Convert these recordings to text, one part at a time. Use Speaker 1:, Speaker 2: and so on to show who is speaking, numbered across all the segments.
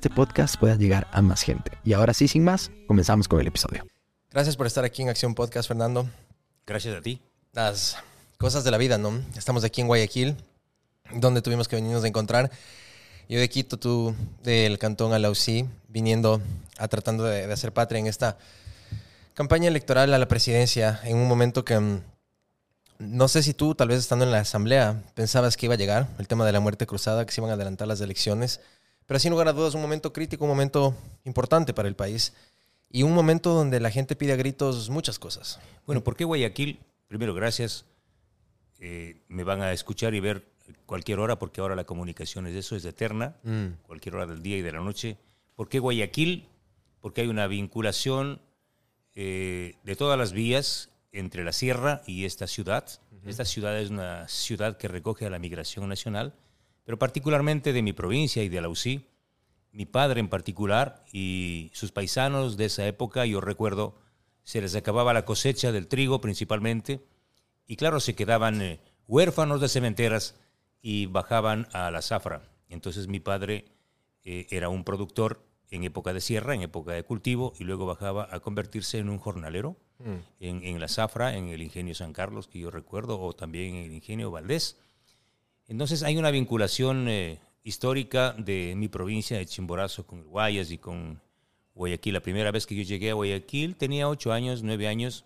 Speaker 1: podcast pueda llegar a más gente. Y ahora sí, sin más, comenzamos con el episodio.
Speaker 2: Gracias por estar aquí en Acción Podcast, Fernando.
Speaker 3: Gracias a ti.
Speaker 2: Las cosas de la vida, ¿no? Estamos aquí en Guayaquil, donde tuvimos que venirnos a encontrar. Yo de Quito, tú del Cantón Alausí, viniendo a tratando de, de hacer patria en esta campaña electoral a la presidencia, en un momento que mm, no sé si tú, tal vez estando en la asamblea, pensabas que iba a llegar el tema de la muerte cruzada, que se iban a adelantar las elecciones. Pero sin lugar a dudas, un momento crítico, un momento importante para el país y un momento donde la gente pide a gritos muchas cosas.
Speaker 3: Bueno, ¿por qué Guayaquil? Primero, gracias. Eh, me van a escuchar y ver cualquier hora, porque ahora la comunicación es eso, es eterna,
Speaker 2: Mm.
Speaker 3: cualquier hora del día y de la noche. ¿Por qué Guayaquil? Porque hay una vinculación eh, de todas las vías entre la sierra y esta ciudad. Esta ciudad es una ciudad que recoge a la migración nacional, pero particularmente de mi provincia y de la UCI. Mi padre en particular y sus paisanos de esa época, yo recuerdo, se les acababa la cosecha del trigo principalmente, y claro, se quedaban eh, huérfanos de cementeras y bajaban a la zafra. Entonces mi padre eh, era un productor en época de sierra, en época de cultivo, y luego bajaba a convertirse en un jornalero
Speaker 2: Mm.
Speaker 3: en, en la zafra, en el ingenio San Carlos, que yo recuerdo, o también en el ingenio Valdés. Entonces hay una vinculación eh, histórica de mi provincia de Chimborazo con Guayas y con Guayaquil. La primera vez que yo llegué a Guayaquil tenía ocho años, nueve años,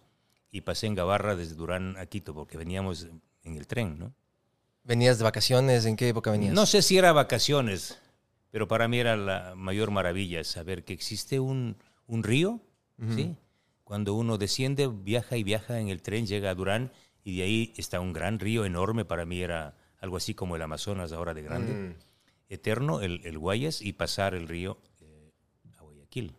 Speaker 3: y pasé en Gabarra desde Durán a Quito, porque veníamos en el tren, ¿no?
Speaker 2: ¿Venías de vacaciones? ¿En qué época venías?
Speaker 3: No sé si era vacaciones, pero para mí era la mayor maravilla saber que existe un, un río, ¿sí? Cuando uno desciende, viaja y viaja en el tren, llega a Durán y de ahí está un gran río enorme. Para mí era algo así como el Amazonas ahora de grande,
Speaker 2: Mm.
Speaker 3: eterno, el, el Guayas, y pasar el río eh, a Guayaquil.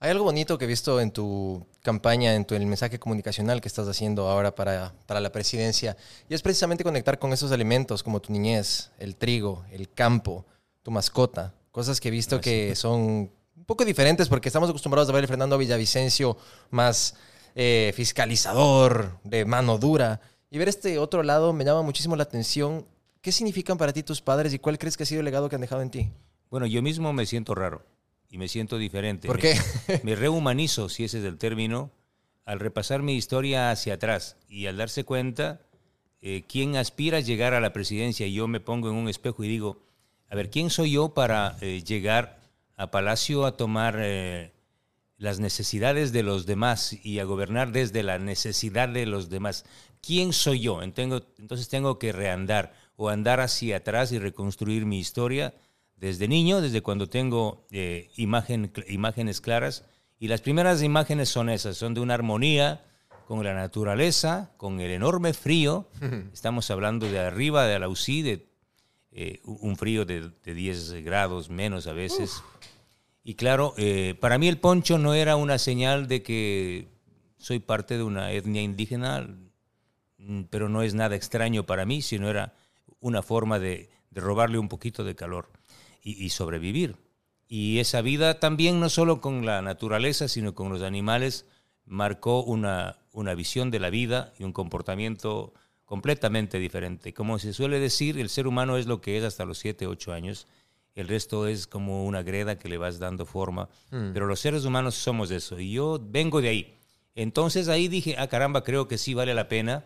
Speaker 2: Hay algo bonito que he visto en tu campaña, en tu, el mensaje comunicacional que estás haciendo ahora para, para la presidencia, y es precisamente conectar con esos elementos como tu niñez, el trigo, el campo, tu mascota, cosas que he visto que son un poco diferentes porque estamos acostumbrados a ver a Fernando Villavicencio más eh, fiscalizador, de mano dura, y ver este otro lado me llama muchísimo la atención. ¿Qué significan para ti tus padres y cuál crees que ha sido el legado que han dejado en ti?
Speaker 3: Bueno, yo mismo me siento raro y me siento diferente.
Speaker 2: ¿Por
Speaker 3: Me-
Speaker 2: qué?
Speaker 3: me rehumanizo, si ese es el término, al repasar mi historia hacia atrás y al darse cuenta eh, quién aspira a llegar a la presidencia. Yo me pongo en un espejo y digo, a ver, ¿quién soy yo para eh, llegar a Palacio a tomar eh, las necesidades de los demás y a gobernar desde la necesidad de los demás? ¿Quién soy yo? Entonces tengo que reandar o andar hacia atrás y reconstruir mi historia desde niño, desde cuando tengo eh, imagen, imágenes claras. Y las primeras imágenes son esas, son de una armonía con la naturaleza, con el enorme frío. Estamos hablando de arriba de Alausí, de eh, un frío de, de 10 grados menos a veces. Y claro, eh, para mí el poncho no era una señal de que soy parte de una etnia indígena, pero no es nada extraño para mí, sino era una forma de, de robarle un poquito de calor y, y sobrevivir. Y esa vida también, no solo con la naturaleza, sino con los animales, marcó una, una visión de la vida y un comportamiento completamente diferente. Como se suele decir, el ser humano es lo que es hasta los 7, 8 años. El resto es como una greda que le vas dando forma. Pero los seres humanos somos eso. Y yo vengo de ahí. Entonces ahí dije, ah, caramba, creo que sí vale la pena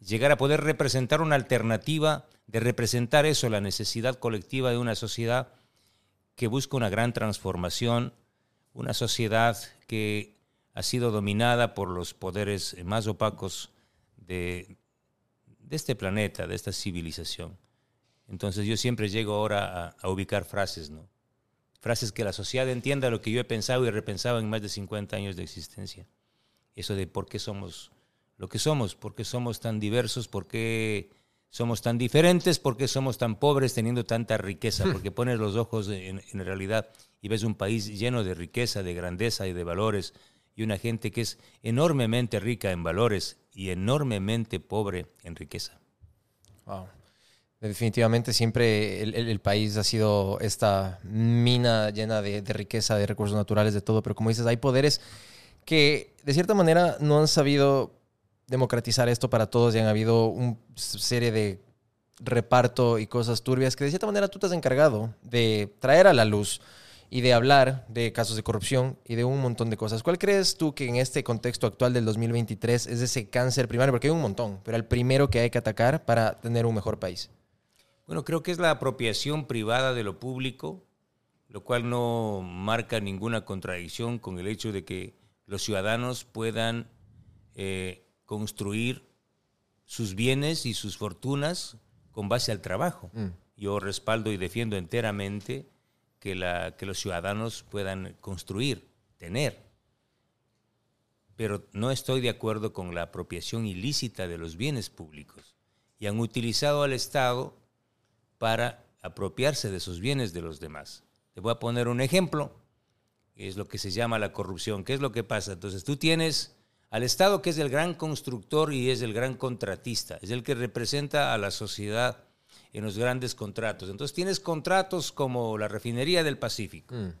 Speaker 3: llegar a poder representar una alternativa, de representar eso, la necesidad colectiva de una sociedad que busca una gran transformación, una sociedad que ha sido dominada por los poderes más opacos de, este planeta, de esta civilización. Entonces yo siempre llego ahora a ubicar frases, ¿no? Frases que la sociedad entienda lo que yo he pensado y repensado en más de 50 años de existencia. Eso de por qué somos lo que somos, por qué somos tan diversos, por qué somos tan diferentes, por qué somos tan pobres teniendo tanta riqueza, porque pones los ojos en, en realidad y ves un país lleno de riqueza, de grandeza y de valores, y una gente que es enormemente rica en valores y enormemente pobre en riqueza.
Speaker 2: Wow. Definitivamente siempre el, país ha sido esta mina llena de, riqueza, de recursos naturales, de todo, pero como dices, hay poderes que de cierta manera no han sabido democratizar esto para todos y han habido una serie de reparto y cosas turbias que de cierta manera tú te has encargado de traer a la luz y de hablar de casos de corrupción y de un montón de cosas. ¿Cuál crees tú que en este contexto actual del 2023 es ese cáncer primario? Porque hay un montón, pero el primero que hay que atacar para tener un mejor país.
Speaker 3: Bueno, creo que es la apropiación privada de lo público, lo cual no marca ninguna contradicción con el hecho de que los ciudadanos puedan eh, construir sus bienes y sus fortunas con base al trabajo. Mm. Yo respaldo y defiendo enteramente que, la, que los ciudadanos puedan construir, tener. Pero no estoy de acuerdo con la apropiación ilícita de los bienes públicos. Y han utilizado al Estado para apropiarse de esos bienes de los demás. Te voy a poner un ejemplo, que es lo que se llama la corrupción. ¿Qué es lo que pasa? Entonces tú tienes al Estado que es el gran constructor y es el gran contratista, es el que representa a la sociedad en los grandes contratos. Entonces tienes contratos como la refinería del Pacífico. Mm.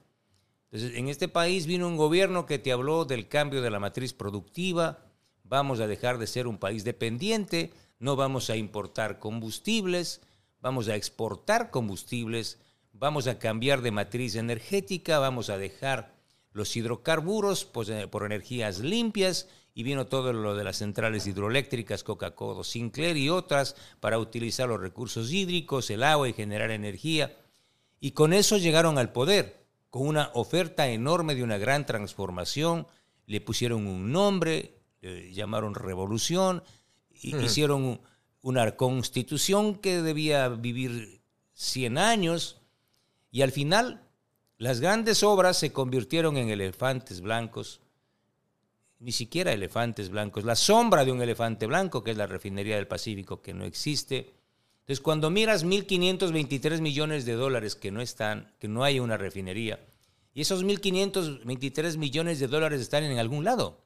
Speaker 3: Entonces, en este país vino un gobierno que te habló del cambio de la matriz productiva, vamos a dejar de ser un país dependiente, no vamos a importar combustibles, vamos a exportar combustibles, vamos a cambiar de matriz energética, vamos a dejar los hidrocarburos pues, eh, por energías limpias y vino todo lo de las centrales hidroeléctricas, Coca-Cola, Sinclair y otras para utilizar los recursos hídricos, el agua y generar energía. Y con eso llegaron al poder, con una oferta enorme de una gran transformación, le pusieron un nombre, le llamaron revolución, hicieron una constitución que debía vivir 100 años. Y al final las grandes obras se convirtieron en elefantes blancos ni siquiera elefantes blancos, la sombra de un elefante blanco, que es la refinería del Pacífico, que no existe. Entonces, cuando miras 1.523 millones de dólares que no están, que no hay una refinería, y esos 1.523 millones de dólares están en algún lado.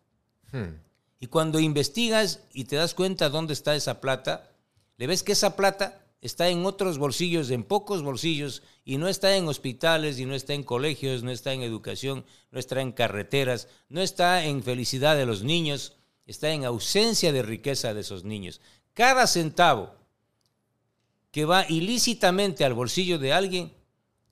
Speaker 3: Hmm. Y cuando investigas y te das cuenta dónde está esa plata, le ves que esa plata está en otros bolsillos, en pocos bolsillos, y no está en hospitales, y no está en colegios, no está en educación, no está en carreteras, no está en felicidad de los niños, está en ausencia de riqueza de esos niños. Cada centavo que va ilícitamente al bolsillo de alguien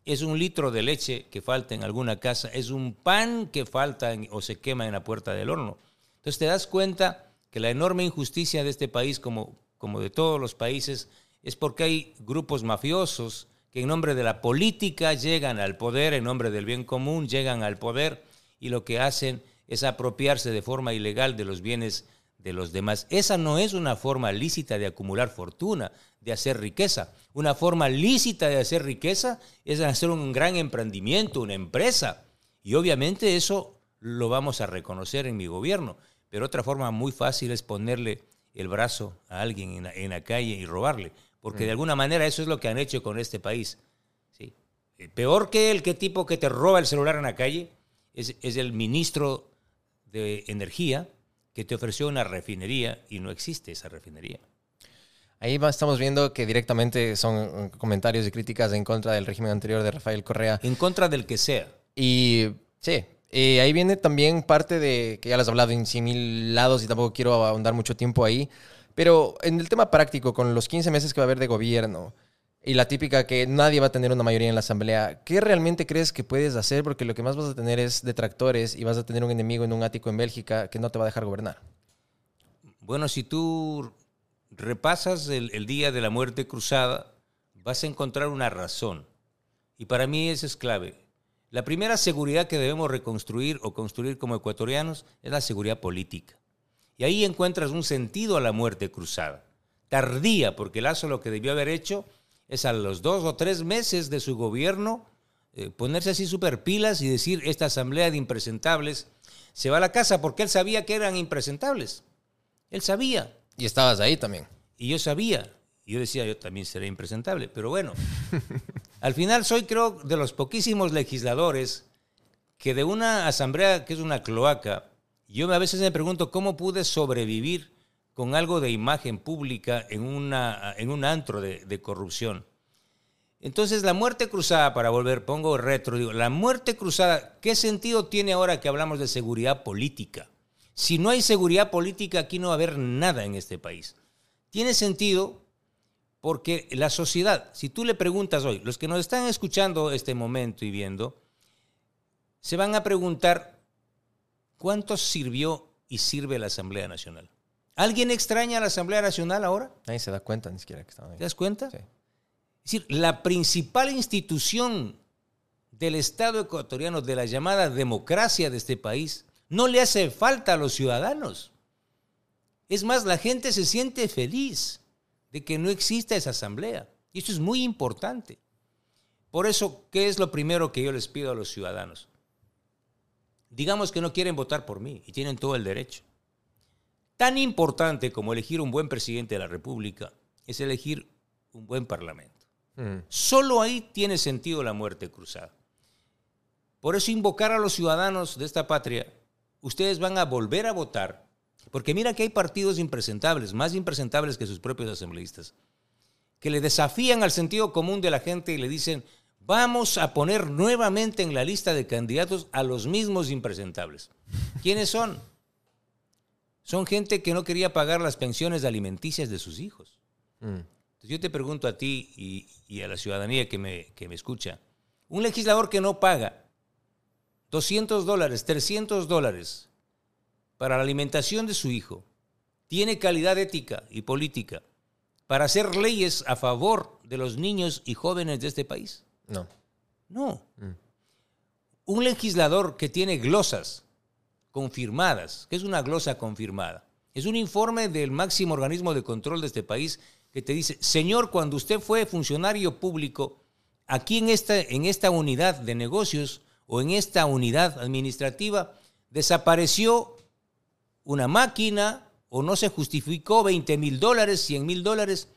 Speaker 3: es un litro de leche que falta en alguna casa, es un pan que falta o se quema en la puerta del horno. Entonces te das cuenta que la enorme injusticia de este país, como, como de todos los países, es porque hay grupos mafiosos que en nombre de la política llegan al poder, en nombre del bien común llegan al poder y lo que hacen es apropiarse de forma ilegal de los bienes de los demás. Esa no es una forma lícita de acumular fortuna, de hacer riqueza. Una forma lícita de hacer riqueza es hacer un gran emprendimiento, una empresa. Y obviamente eso lo vamos a reconocer en mi gobierno. Pero otra forma muy fácil es ponerle el brazo a alguien en la, calle y robarle porque mm. de alguna manera eso es lo que han hecho con este país. ¿sí? Eh, peor que el que tipo que te roba el celular en la calle es, el ministro de Energía que te ofreció una refinería y no existe esa refinería.
Speaker 2: Ahí estamos viendo que directamente son comentarios y críticas en contra del régimen anterior de Rafael Correa.
Speaker 3: En contra del que sea.
Speaker 2: Y sí, ahí viene también parte de, que ya les he hablado en 100 mil lados y tampoco quiero ahondar mucho tiempo ahí, pero en el tema práctico, con los 15 meses que va a haber de gobierno y la típica que nadie va a tener una mayoría en la asamblea, ¿qué realmente crees que puedes hacer? Porque lo que más vas a tener es detractores y vas a tener un enemigo en un ático en Bélgica que no te va a dejar gobernar.
Speaker 3: Bueno, si tú repasas el, día de la muerte cruzada, vas a encontrar una razón. Y para mí eso es clave. La primera seguridad que debemos reconstruir o construir como ecuatorianos es la seguridad política. Y ahí encuentras un sentido a la muerte cruzada. Tardía, porque Lazo lo que debió haber hecho es a los dos o tres meses de su gobierno eh, ponerse así super pilas y decir, esta asamblea de impresentables se va a la casa porque él sabía que eran impresentables. Él sabía.
Speaker 2: Y estabas ahí también.
Speaker 3: Y yo sabía. yo decía, yo también seré impresentable, pero bueno, al final soy creo de los poquísimos legisladores que de una asamblea que es una cloaca, yo a veces me pregunto cómo pude sobrevivir con algo de imagen pública en, una, en un antro de, de corrupción. Entonces, la muerte cruzada, para volver, pongo retro, digo, la muerte cruzada, ¿qué sentido tiene ahora que hablamos de seguridad política? Si no hay seguridad política, aquí no va a haber nada en este país. Tiene sentido porque la sociedad, si tú le preguntas hoy, los que nos están escuchando este momento y viendo, se van a preguntar, ¿cuánto sirvió y sirve la Asamblea Nacional? ¿Alguien extraña a la Asamblea Nacional ahora?
Speaker 2: Nadie se da cuenta ni siquiera que estaba ahí.
Speaker 3: ¿Te das cuenta?
Speaker 2: Sí.
Speaker 3: Es decir, la principal institución del Estado ecuatoriano, de la llamada democracia de este país, no le hace falta a los ciudadanos. Es más, la gente se siente feliz de que no exista esa asamblea. Y eso es muy importante. Por eso, ¿qué es lo primero que yo les pido a los ciudadanos? Digamos que no quieren votar por mí y tienen todo el derecho. Tan importante como elegir un buen presidente de la República es elegir un buen parlamento.
Speaker 2: Mm.
Speaker 3: Solo ahí tiene sentido la muerte cruzada. Por eso invocar a los ciudadanos de esta patria, ustedes van a volver a votar, porque mira que hay partidos impresentables, más impresentables que sus propios asambleístas, que le desafían al sentido común de la gente y le dicen, vamos a poner nuevamente en la lista de candidatos a los mismos impresentables. ¿Quiénes son? Son gente que no quería pagar las pensiones alimenticias de sus hijos.
Speaker 2: Mm.
Speaker 3: Entonces yo te pregunto a ti y, y a la ciudadanía que me, que me escucha, un legislador que no paga 200 dólares, 300 dólares para la alimentación de su hijo, tiene calidad ética y política para hacer leyes a favor de los niños y jóvenes de este país.
Speaker 2: No.
Speaker 3: No. Un legislador que tiene glosas confirmadas, ¿qué es una glosa confirmada? Es un informe del máximo organismo de control de este país que te dice, señor, cuando usted fue funcionario público, aquí en esta, en esta unidad de negocios o en esta unidad administrativa, desapareció una máquina o no se justificó 20 mil dólares, 100 mil dólares.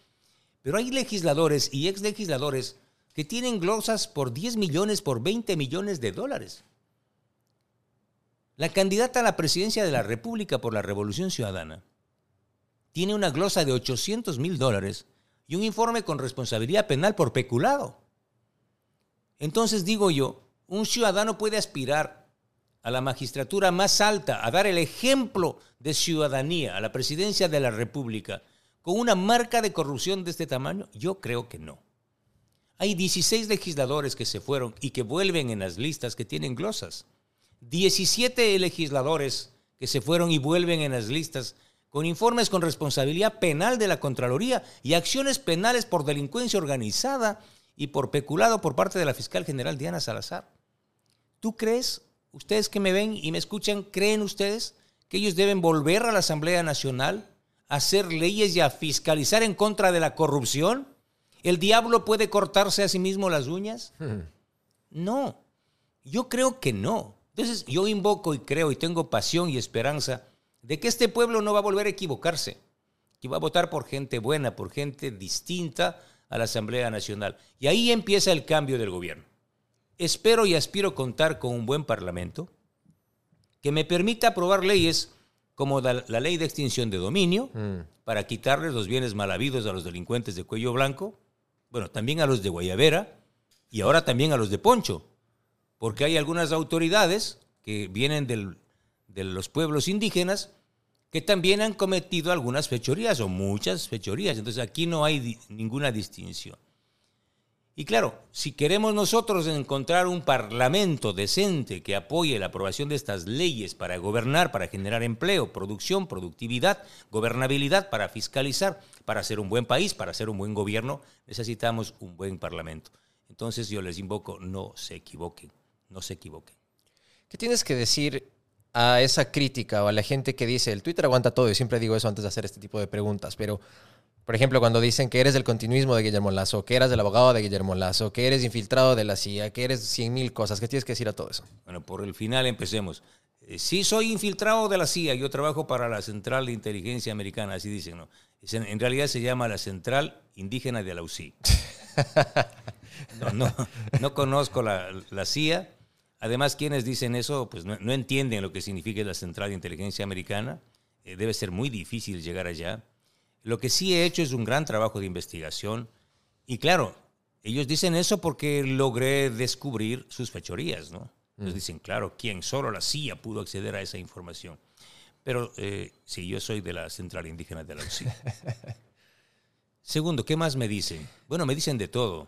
Speaker 3: Pero hay legisladores y ex legisladores que tienen glosas por 10 millones, por 20 millones de dólares. La candidata a la presidencia de la República por la Revolución Ciudadana tiene una glosa de 800 mil dólares y un informe con responsabilidad penal por peculado. Entonces digo yo, un ciudadano puede aspirar a la magistratura más alta, a dar el ejemplo de ciudadanía, a la presidencia de la República, con una marca de corrupción de este tamaño? Yo creo que no. Hay 16 legisladores que se fueron y que vuelven en las listas que tienen glosas. 17 legisladores que se fueron y vuelven en las listas con informes con responsabilidad penal de la Contraloría y acciones penales por delincuencia organizada y por peculado por parte de la fiscal general Diana Salazar. ¿Tú crees, ustedes que me ven y me escuchan, creen ustedes que ellos deben volver a la Asamblea Nacional a hacer leyes y a fiscalizar en contra de la corrupción? ¿El diablo puede cortarse a sí mismo las uñas? No, yo creo que no. Entonces yo invoco y creo y tengo pasión y esperanza de que este pueblo no va a volver a equivocarse, que va a votar por gente buena, por gente distinta a la Asamblea Nacional. Y ahí empieza el cambio del gobierno. Espero y aspiro contar con un buen parlamento que me permita aprobar leyes como la, la ley de extinción de dominio
Speaker 2: Mm.
Speaker 3: para quitarles los bienes mal habidos a los delincuentes de cuello blanco, bueno, también a los de Guayavera y ahora también a los de Poncho, porque hay algunas autoridades que vienen del- de los pueblos indígenas que también han cometido algunas fechorías o muchas fechorías. Entonces aquí no hay ninguna distinción. Y claro, si queremos nosotros encontrar un parlamento decente que apoye la aprobación de estas leyes para gobernar, para generar empleo, producción, productividad, gobernabilidad, para fiscalizar, para ser un buen país, para ser un buen gobierno, necesitamos un buen parlamento. Entonces yo les invoco, no se equivoquen, no se equivoquen.
Speaker 2: ¿Qué tienes que decir a esa crítica o a la gente que dice, el Twitter aguanta todo? Y siempre digo eso antes de hacer este tipo de preguntas, pero Por ejemplo, cuando dicen que eres del continuismo de Guillermo Lazo, que eras el abogado de Guillermo Lazo, que eres infiltrado de la CIA, que eres cien mil cosas, ¿qué tienes que decir a todo eso?
Speaker 3: Bueno, por el final empecemos. Eh, sí soy infiltrado de la CIA, yo trabajo para la Central de Inteligencia Americana, así dicen, ¿no? En realidad se llama la Central Indígena de la UCI. No, no, no conozco la, la, CIA. Además, quienes dicen eso, pues no, no, entienden lo que significa la Central de Inteligencia Americana. Eh, debe ser muy difícil llegar allá. Lo que sí he hecho es un gran trabajo de investigación. Y claro, ellos dicen eso porque logré descubrir sus fechorías, ¿no? Ellos mm. dicen, claro, ¿quién? Solo la CIA pudo acceder a esa información. Pero eh, sí, yo soy de la Central Indígena de la UCI. Segundo, ¿qué más me dicen? Bueno, me dicen de todo.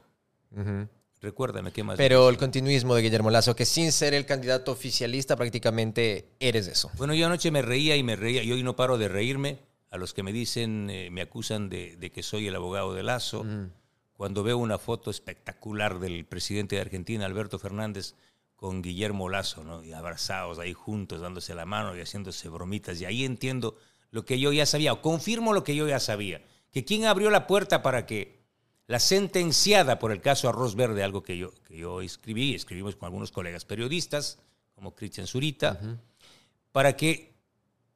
Speaker 3: Recuérdame, ¿qué más?
Speaker 2: Pero el continuismo de Guillermo Lazo, que sin ser el candidato oficialista prácticamente eres eso.
Speaker 3: Bueno, yo anoche me reía y me reía y hoy no paro de reírme a los que me dicen, eh, me acusan de, que soy el abogado de Lazo. Cuando veo una foto espectacular del presidente de Argentina, Alberto Fernández, con Guillermo Lazo, ¿no? Y abrazados ahí juntos, dándose la mano y haciéndose bromitas. Y ahí entiendo lo que yo ya sabía, o confirmo lo que yo ya sabía, que quien abrió la puerta para que la sentenciada por el caso Arroz Verde, algo que yo, que yo escribí, escribimos con algunos colegas periodistas, como Cristian Zurita, para que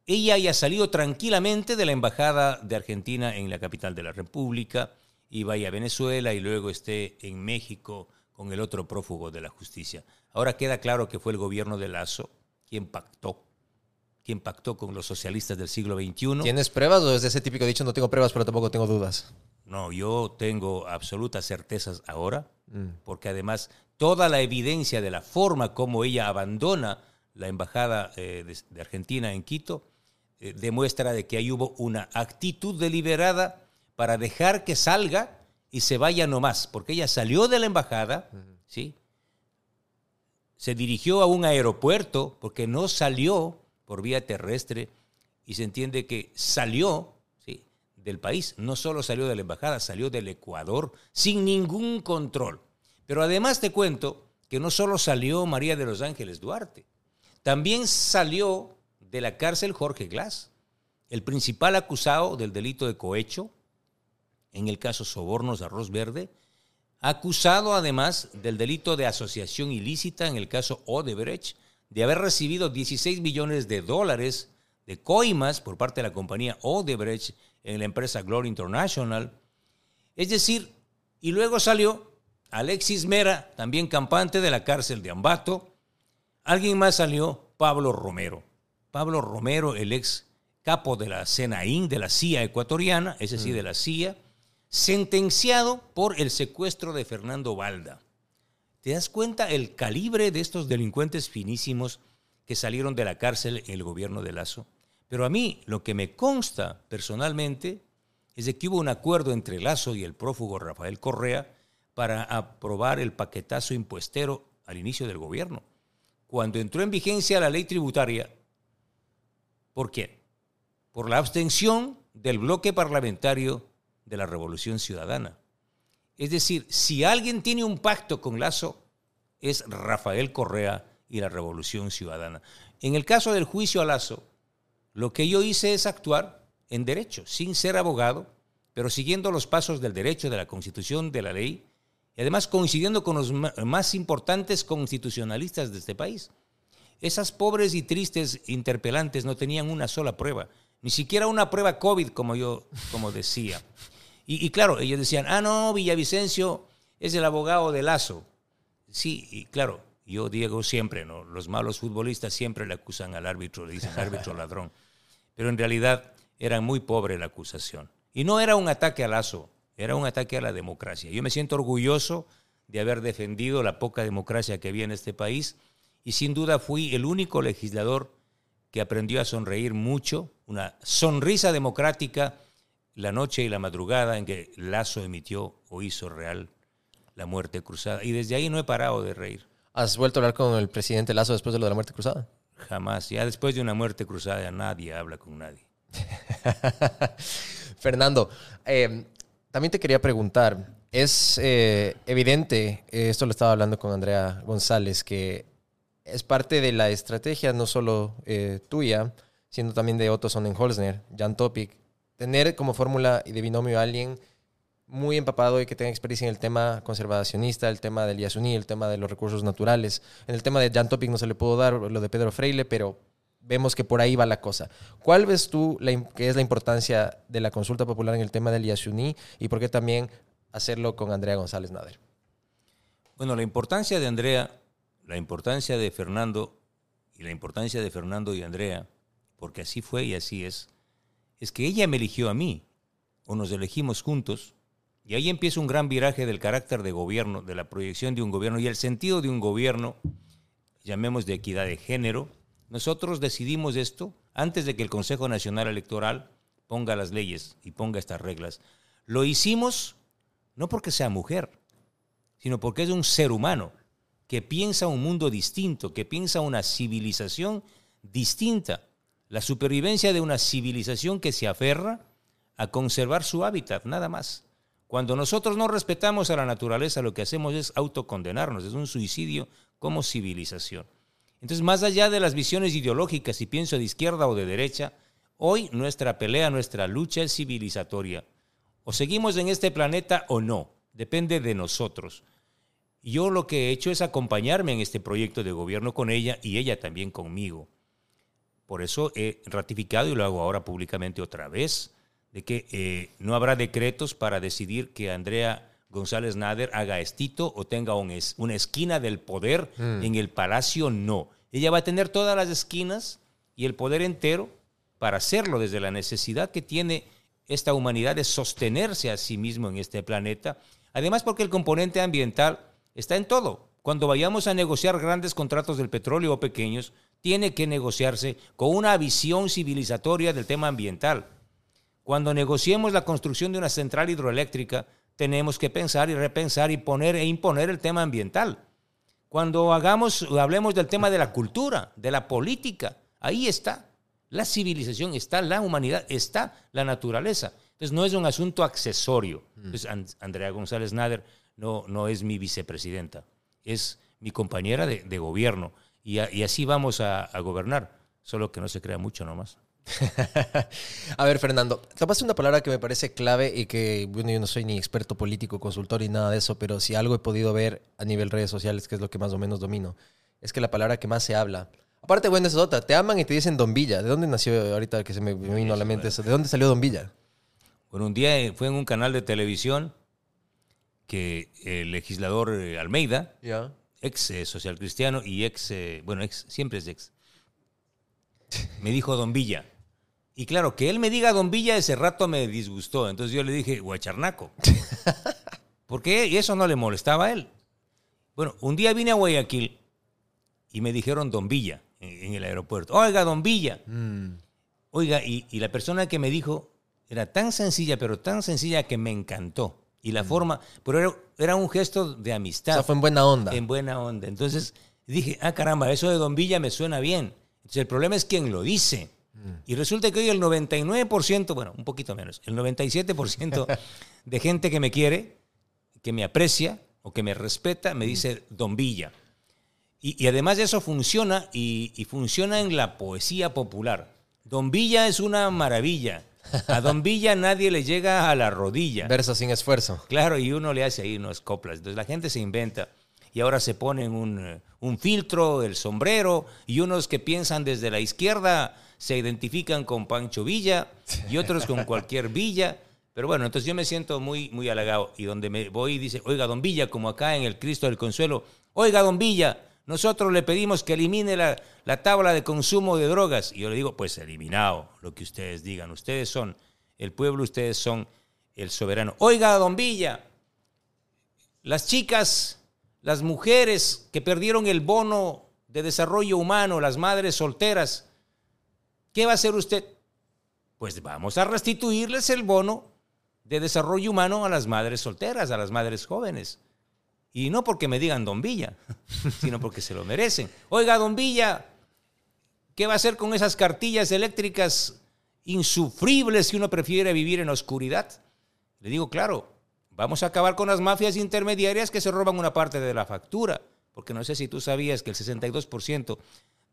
Speaker 3: ella haya salido tranquilamente de la embajada de Argentina en la capital de la República y vaya a Venezuela y luego esté en México con el otro prófugo de la justicia. Ahora queda claro que fue el gobierno de Lazo quien pactó, quien pactó con los socialistas del siglo XXI.
Speaker 2: ¿Tienes pruebas o es de ese típico dicho no tengo pruebas pero tampoco tengo dudas?
Speaker 3: No, yo tengo absolutas certezas ahora, mm. porque además toda la evidencia de la forma como ella abandona la embajada eh, de, Argentina en Quito eh, demuestra de que ahí hubo una actitud deliberada para dejar que salga y se vaya nomás, porque ella salió de la embajada, ¿sí? Se dirigió a un aeropuerto porque no salió por vía terrestre y se entiende que salió ¿sí? del país, no solo salió de la embajada, salió del Ecuador sin ningún control. Pero además te cuento que no solo salió María de los Ángeles Duarte, también salió de la cárcel Jorge Glass, el principal acusado del delito de cohecho, en el caso Sobornos Arroz Verde, acusado además del delito de asociación ilícita en el caso Odebrecht, de haber recibido 16 millones de dólares de coimas por parte de la compañía Odebrecht en la empresa Glory International. Es decir, y luego salió Alexis Mera, también campante de la cárcel de Ambato. Alguien más salió, Pablo Romero. Pablo Romero, el ex capo de la CENAIN, de la CIA ecuatoriana, es decir, mm. de la CIA, sentenciado por el secuestro de Fernando Valda. ¿Te das cuenta el calibre de estos delincuentes finísimos que salieron de la cárcel en el gobierno de Lazo? Pero a mí lo que me consta personalmente es de que hubo un acuerdo entre Lazo y el prófugo Rafael Correa para aprobar el paquetazo impuestero al inicio del gobierno. Cuando entró en vigencia la ley tributaria, ¿por qué? Por la abstención del bloque parlamentario de la Revolución Ciudadana. Es decir, si alguien tiene un pacto con Lazo, es Rafael Correa y la Revolución Ciudadana. En el caso del juicio a Lazo, lo que yo hice es actuar en derecho, sin ser abogado, pero siguiendo los pasos del derecho, de la constitución, de la ley, y además coincidiendo con los más importantes constitucionalistas de este país. Esas pobres y tristes interpelantes no tenían una sola prueba, ni siquiera una prueba COVID, como yo como decía. Y, claro, ellos decían, ah, no, Villavicencio es el abogado de Lazo. Sí, y claro, yo digo siempre, ¿no? Los malos futbolistas siempre le acusan al árbitro, le dicen árbitro ladrón. Pero en realidad era muy pobre la acusación. Y no era un ataque a Lazo, era un ataque a la democracia. Yo me siento orgulloso de haber defendido la poca democracia que había en este país y sin duda fui el único legislador que aprendió a sonreír mucho, una sonrisa democrática la noche y la madrugada en que Lazo emitió o hizo real la muerte cruzada. Y desde ahí no he parado de reír.
Speaker 2: ¿Has vuelto a hablar con el presidente Lazo después de lo de la muerte cruzada?
Speaker 3: Jamás. Ya después de una muerte cruzada nadie habla con nadie.
Speaker 2: Fernando, eh, también te quería preguntar, es eh, evidente, esto lo estaba hablando con Andrea González, que es parte de la estrategia no solo eh, tuya, sino también de Otto Sonnenholzner, Jan Topic, tener como fórmula y de binomio a alguien muy empapado y que tenga experiencia en el tema conservacionista, el tema del Yasuní, el tema de los recursos naturales. En el tema de Jan Topic no se le pudo dar lo de Pedro Freile, pero vemos que por ahí va la cosa. ¿Cuál ves tú que es la importancia de la consulta popular en el tema del Yasuní y por qué también hacerlo con Andrea González Nader?
Speaker 3: Bueno, la importancia de Andrea, la importancia de Fernando y la importancia de Fernando y Andrea, porque así fue y así es, es que ella me eligió a mí, o nos elegimos juntos, y ahí empieza un gran viraje del carácter de gobierno, de la proyección de un gobierno y el sentido de un gobierno, llamemos de equidad de género. Nosotros decidimos esto antes de que el Consejo Nacional Electoral ponga las leyes y ponga estas reglas. Lo hicimos no porque sea mujer, sino porque es un ser humano que piensa un mundo distinto, que piensa una civilización distinta, la supervivencia de una civilización que se aferra a conservar su hábitat, nada más. Cuando nosotros no respetamos a la naturaleza, lo que hacemos es autocondenarnos, es un suicidio como civilización. Entonces, más allá de las visiones ideológicas, si pienso de izquierda o de derecha, hoy nuestra pelea, nuestra lucha es civilizatoria. O seguimos en este planeta o no, depende de nosotros. Yo lo que he hecho es acompañarme en este proyecto de gobierno con ella y ella también conmigo. Por eso he ratificado y lo hago ahora públicamente otra vez de que eh, no habrá decretos para decidir que Andrea González Nader haga estito o tenga una esquina del poder mm. en el palacio, no. Ella va a tener todas las esquinas y el poder entero para hacerlo desde la necesidad que tiene esta humanidad de sostenerse a sí mismo en este planeta. Además porque el componente ambiental está en todo. Cuando vayamos a negociar grandes contratos del petróleo o pequeños, tiene que negociarse con una visión civilizatoria del tema ambiental. Cuando negociemos la construcción de una central hidroeléctrica, tenemos que pensar y repensar y poner e imponer el tema ambiental. Cuando hagamos, hablemos del tema de la cultura, de la política, ahí está la civilización, está la humanidad, está la naturaleza. Entonces no es un asunto accesorio. Mm. Entonces, Andrea González Nader no, no es mi vicepresidenta, es mi compañera de, gobierno. Y, así vamos a, a gobernar, solo que no se crea mucho nomás.
Speaker 2: a ver, Fernando, topaste una palabra que me parece clave y que, bueno, yo no soy ni experto político, consultor ni nada de eso, pero si algo he podido ver a nivel redes sociales, que es lo que más o menos domino, es que la palabra que más se habla. Aparte, bueno, es otra, te aman y te dicen Don Villa. ¿De dónde nació ahorita que se me vino a la mente eso? ¿De dónde salió Don Villa?
Speaker 3: Bueno, un día fue en un canal de televisión que el legislador eh, Almeida, ex eh, social cristiano y ex, eh, bueno, ex, siempre es ex, me dijo Don Villa. Y claro, que él me diga Don Villa ese rato me disgustó. Entonces yo le dije Guacharnaco. Porque eso no le molestaba a él. Bueno, un día vine a Guayaquil y me dijeron Don Villa en, el aeropuerto. Oiga, Don Villa. Mm. Oiga, y, la persona que me dijo era tan sencilla, pero tan sencilla que me encantó. Y la mm. forma, pero era, un gesto de amistad. O
Speaker 2: sea, fue en buena onda.
Speaker 3: En buena onda. Entonces dije, ah, caramba, eso de Don Villa me suena bien. Entonces el problema es quién lo dice. Y resulta que hoy el 99%, bueno, un poquito menos, el 97% de gente que me quiere, que me aprecia o que me respeta, me dice Don Villa. Y, además de eso funciona y, funciona en la poesía popular. Don Villa es una maravilla. A Don Villa nadie le llega a la rodilla.
Speaker 2: Verso sin esfuerzo.
Speaker 3: Claro, y uno le hace ahí unos coplas. Entonces la gente se inventa y ahora se ponen un, un filtro, el sombrero, y unos que piensan desde la izquierda se identifican con Pancho Villa y otros con cualquier Villa. Pero bueno, entonces yo me siento muy, muy halagado. Y donde me voy dice, oiga, don Villa, como acá en el Cristo del Consuelo, oiga, don Villa, nosotros le pedimos que elimine la, la tabla de consumo de drogas. Y yo le digo, pues eliminado, lo que ustedes digan. Ustedes son el pueblo, ustedes son el soberano. Oiga, don Villa, las chicas, las mujeres que perdieron el bono de desarrollo humano, las madres solteras, ¿Qué va a hacer usted? Pues vamos a restituirles el bono de desarrollo humano a las madres solteras, a las madres jóvenes. Y no porque me digan Don Villa, sino porque se lo merecen. Oiga, Don Villa, ¿qué va a hacer con esas cartillas eléctricas insufribles si uno prefiere vivir en oscuridad? Le digo, claro, vamos a acabar con las mafias intermediarias que se roban una parte de la factura, porque no sé si tú sabías que el 62%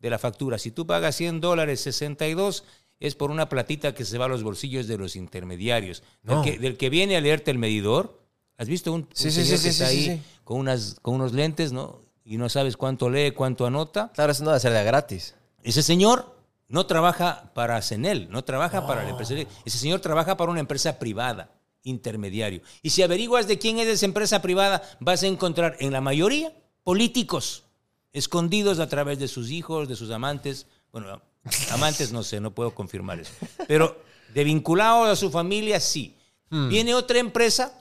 Speaker 3: de la factura. Si tú pagas 100 dólares, 62 es por una platita que se va a los bolsillos de los intermediarios.
Speaker 2: No.
Speaker 3: Del, que, del que viene a leerte el medidor. ¿Has visto un, un
Speaker 2: Sí,
Speaker 3: señor
Speaker 2: sí,
Speaker 3: que está ahí. Con, unas, con unos lentes, ¿no? Y no sabes cuánto lee, cuánto anota.
Speaker 2: Claro, eso no debe ser de gratis.
Speaker 3: Ese señor no trabaja para CENEL, no trabaja para la empresa. Ese señor trabaja para una empresa privada, intermediario. Y si averiguas de quién es esa empresa privada, vas a encontrar en la mayoría políticos escondidos a través de sus hijos, de sus amantes. Bueno, amantes no sé, no puedo confirmar eso. Pero de vinculados a su familia, sí. Viene otra empresa,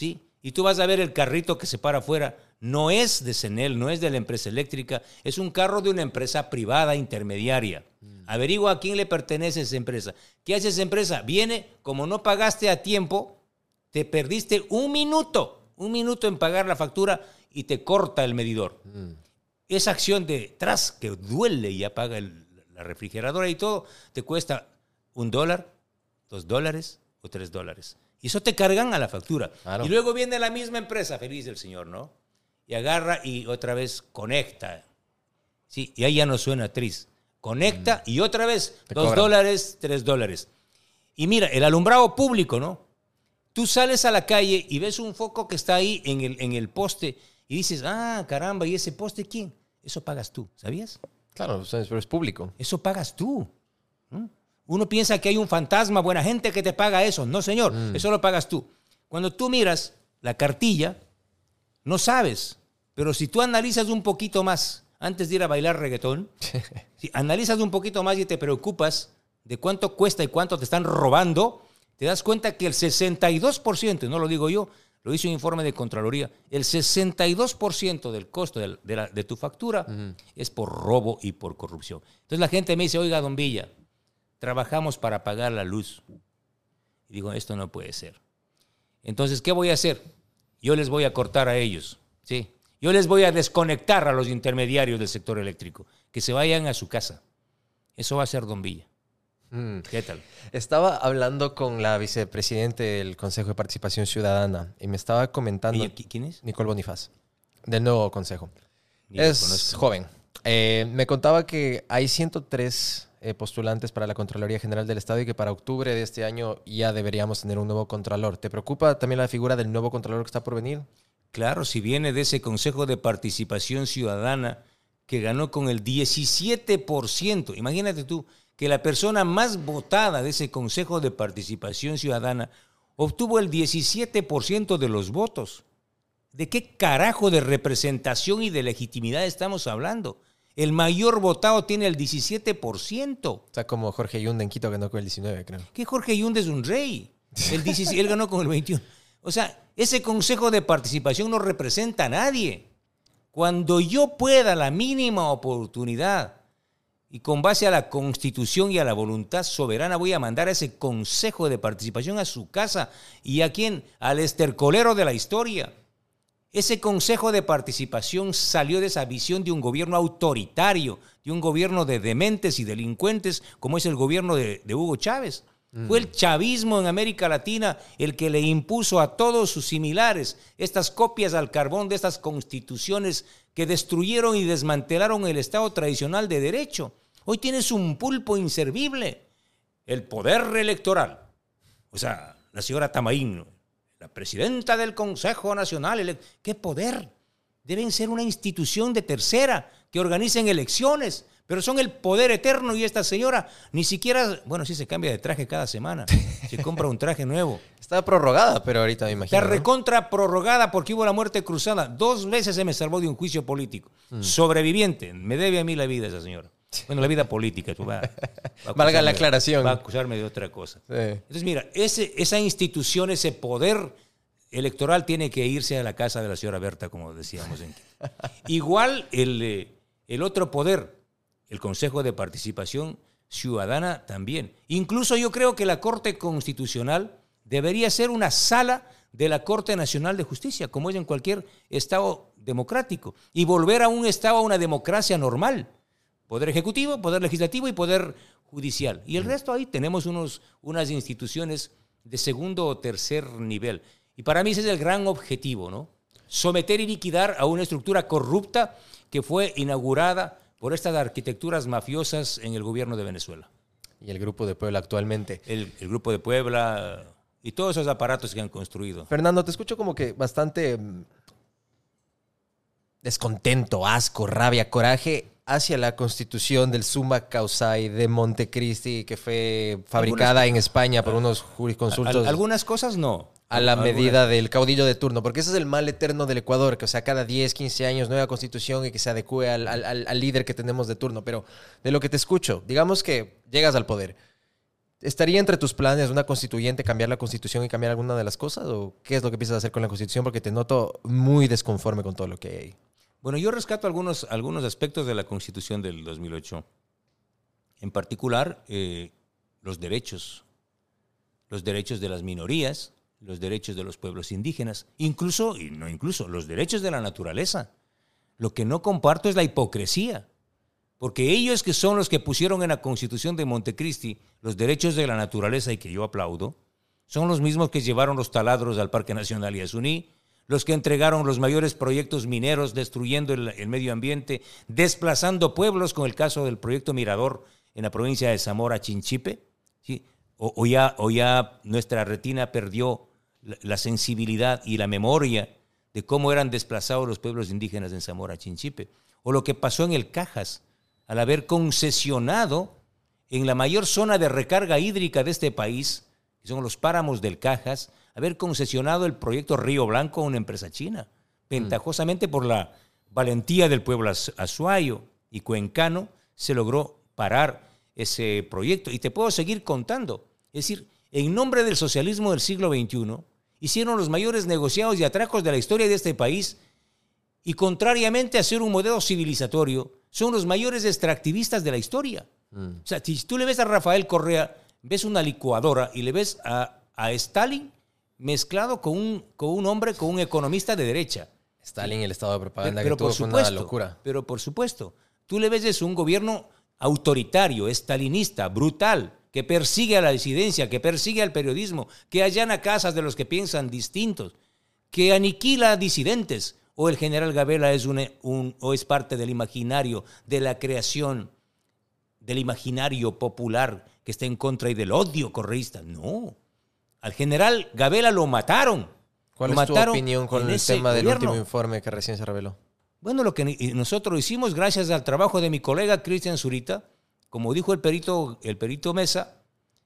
Speaker 3: sí, y tú vas a ver el carrito que se para afuera. No es de CENEL, no es de la empresa eléctrica, es un carro de una empresa privada intermediaria. Averigua a quién le pertenece esa empresa. ¿Qué hace esa empresa? Viene, como no pagaste a tiempo, te perdiste un minuto, un minuto en pagar la factura y te corta el medidor. Esa acción de tras que duele y apaga el- la refrigeradora y todo, te cuesta un dólar, dos dólares o tres dólares. Y eso te cargan a la factura.
Speaker 2: Claro.
Speaker 3: Y luego viene la misma empresa, feliz el señor, ¿no? Y agarra y otra vez conecta. Sí, y ahí ya no suena tris. Conecta y otra vez
Speaker 2: Te
Speaker 3: dos
Speaker 2: cobran.
Speaker 3: dólares, tres dólares. Y mira, el alumbrado público, ¿no? Tú sales a la calle y ves un foco que está ahí en el, en el poste y dices, ah, caramba, ¿y ese poste quién? Eso pagas tú, ¿sabías?
Speaker 2: Claro, pero es público.
Speaker 3: Eso pagas tú. ¿Mm? Uno piensa que hay un fantasma, buena gente que te paga eso. No, señor, eso lo pagas tú. Cuando tú miras la cartilla, no sabes, pero si tú analizas un poquito más antes de ir a bailar reggaetón, si analizas un poquito más y te preocupas de cuánto cuesta y cuánto te están robando, te das cuenta que el 62%, no lo digo yo, lo hizo un informe de Contraloría, el 62% del costo de, la- de tu factura es por robo y por corrupción. Entonces la gente me dice, oiga, don Villa, trabajamos para pagar la luz. Y digo, esto no puede ser. Entonces, ¿qué voy a hacer? Yo les voy a cortar a ellos, ¿sí? Yo les voy a desconectar a los intermediarios del sector eléctrico, que se vayan a su casa. Eso va a ser Don Villa.
Speaker 2: Mm.
Speaker 3: ¿Qué tal?
Speaker 2: Estaba hablando con la vicepresidente del Consejo de Participación Ciudadana y me estaba comentando...
Speaker 3: ¿Y qui- ¿Quién es?
Speaker 2: Nicole Bonifaz, del nuevo consejo.
Speaker 3: Ni
Speaker 2: es joven. Eh, me contaba que hay 103 eh, postulantes para la Contraloría General del Estado y que para octubre de este año ya deberíamos tener un nuevo Contralor. ¿Te preocupa también la figura del nuevo Contralor que está por venir?
Speaker 3: Claro, si viene de ese Consejo de Participación Ciudadana que ganó con el 17%. Imagínate tú que la persona más votada de ese Consejo de Participación Ciudadana obtuvo el 17% de los votos. ¿De qué carajo de representación y de legitimidad estamos hablando? El mayor votado tiene el 17%.
Speaker 2: O sea, como Jorge Yunda en Quito ganó con el 19, creo.
Speaker 3: que Jorge Yunde es un rey. El 16 él ganó con el 21. O sea, ese consejo de participación no representa a nadie. Cuando yo pueda la mínima oportunidad y con base a la constitución y a la voluntad soberana voy a mandar a ese consejo de participación a su casa y a quién, al estercolero de la historia. Ese consejo de participación salió de esa visión de un gobierno autoritario, de un gobierno de dementes y delincuentes como es el gobierno de, de Hugo Chávez. Fue el chavismo en América Latina el que le impuso a todos sus similares estas copias al carbón de estas constituciones que destruyeron y desmantelaron el Estado tradicional de derecho. Hoy tienes un pulpo inservible, el poder electoral. O sea, la señora Tamaín, la presidenta del Consejo Nacional, ele- ¿qué poder? Deben ser una institución de tercera que organicen elecciones, pero son el poder eterno y esta señora ni siquiera, bueno, sí se cambia de traje cada semana, se compra un traje nuevo.
Speaker 2: Está prorrogada, pero ahorita me imagino.
Speaker 3: Está
Speaker 2: ¿no?
Speaker 3: recontra prorrogada porque hubo la muerte cruzada. Dos veces se me salvó de un juicio político. Sobreviviente. Me debe a mí la vida esa señora. Bueno, la vida política. tú va- va a
Speaker 2: Valga la aclaración.
Speaker 3: Va a acusarme de otra cosa.
Speaker 2: Sí.
Speaker 3: Entonces, mira, ese, esa institución, ese poder electoral tiene que irse a la casa de la señora Berta, como decíamos. En... Igual el, eh, el otro poder, el Consejo de Participación Ciudadana también. Incluso yo creo que la Corte Constitucional debería ser una sala de la Corte Nacional de Justicia, como es en cualquier Estado democrático, y volver a un Estado, a una democracia normal. Poder ejecutivo, poder legislativo y poder judicial. Y el resto ahí tenemos unos, unas instituciones de segundo o tercer nivel. Y para mí ese es el gran objetivo, ¿no? Someter y liquidar a una estructura corrupta que fue inaugurada por estas arquitecturas mafiosas en el gobierno de Venezuela.
Speaker 2: Y el Grupo de Puebla actualmente.
Speaker 3: El, el Grupo de Puebla y todos esos aparatos que han construido.
Speaker 2: Fernando, te escucho como que bastante mm, descontento, asco, rabia, coraje hacia la constitución del Summa Causai de Montecristi que fue fabricada en España por unos jurisconsultos.
Speaker 3: Al- algunas cosas no.
Speaker 2: a la
Speaker 3: Algunas-
Speaker 2: medida del caudillo de turno, porque ese es el mal eterno del Ecuador, que o sea, cada 10, 15 años nueva constitución y que se adecue al, al- al- al líder que tenemos de turno. Pero de lo que te escucho, digamos que llegas al poder. ¿Estaría entre tus planes una constituyente cambiar la constitución y cambiar alguna de las cosas? ¿O qué es lo que piensas hacer con la constitución? Porque te noto muy desconforme con todo lo que hay ahí.
Speaker 3: Bueno, yo rescato algunos, algunos aspectos de la Constitución del 2008. En particular, eh, los derechos. Los derechos de las minorías, los derechos de los pueblos indígenas, incluso, y no incluso, los derechos de la naturaleza. Lo que no comparto es la hipocresía. Porque ellos que son los que pusieron en la Constitución de Montecristi los derechos de la naturaleza y que yo aplaudo, son los mismos que llevaron los taladros al Parque Nacional Yasuní, los que entregaron los mayores proyectos mineros destruyendo el, medio ambiente, desplazando pueblos, con el caso del proyecto Mirador en la provincia de Zamora, Chinchipe. o ya nuestra retina perdió la, la sensibilidad y la memoria de cómo eran desplazados los pueblos indígenas en Zamora, Chinchipe. O lo que pasó en el Cajas, al haber concesionado en la mayor zona de recarga hídrica de este país, que son los páramos del Cajas, haber concesionado el proyecto Río Blanco a una empresa china, ventajosamente por la valentía del pueblo az- azuayo y cuencano, se logró parar ese proyecto. Y te puedo seguir contando. Es decir, en nombre del socialismo del siglo XXI, hicieron los mayores negociados y atracos de la historia de este país y contrariamente a ser un modelo civilizatorio, son los mayores extractivistas de la historia. O sea, si tú le ves a Rafael Correa, ves una licuadora y le ves a, a Stalin mezclado con un, con un hombre, con un economista de derecha.
Speaker 2: Stalin, el estado de propaganda
Speaker 3: Pero
Speaker 2: que tuvo
Speaker 3: por
Speaker 2: fue una
Speaker 3: supuesto,
Speaker 2: locura.
Speaker 3: pero por supuesto, tú le ves un gobierno autoritario, estalinista, brutal, que persigue a la disidencia, que persigue al periodismo, que allana casas de los que piensan distintos, que aniquila a disidentes, o el general Gabela es un, un- o es parte del imaginario de la creación del imaginario popular que está en contra y del odio correísta. No. Al general Gabela lo mataron.
Speaker 2: ¿Cuál
Speaker 3: Lo
Speaker 2: es tu opinión con el tema del
Speaker 3: gobierno.
Speaker 2: último informe que recién se reveló?
Speaker 3: Bueno, lo que nosotros hicimos gracias al trabajo de mi colega Cristian Zurita, como dijo el perito, el perito Mesa,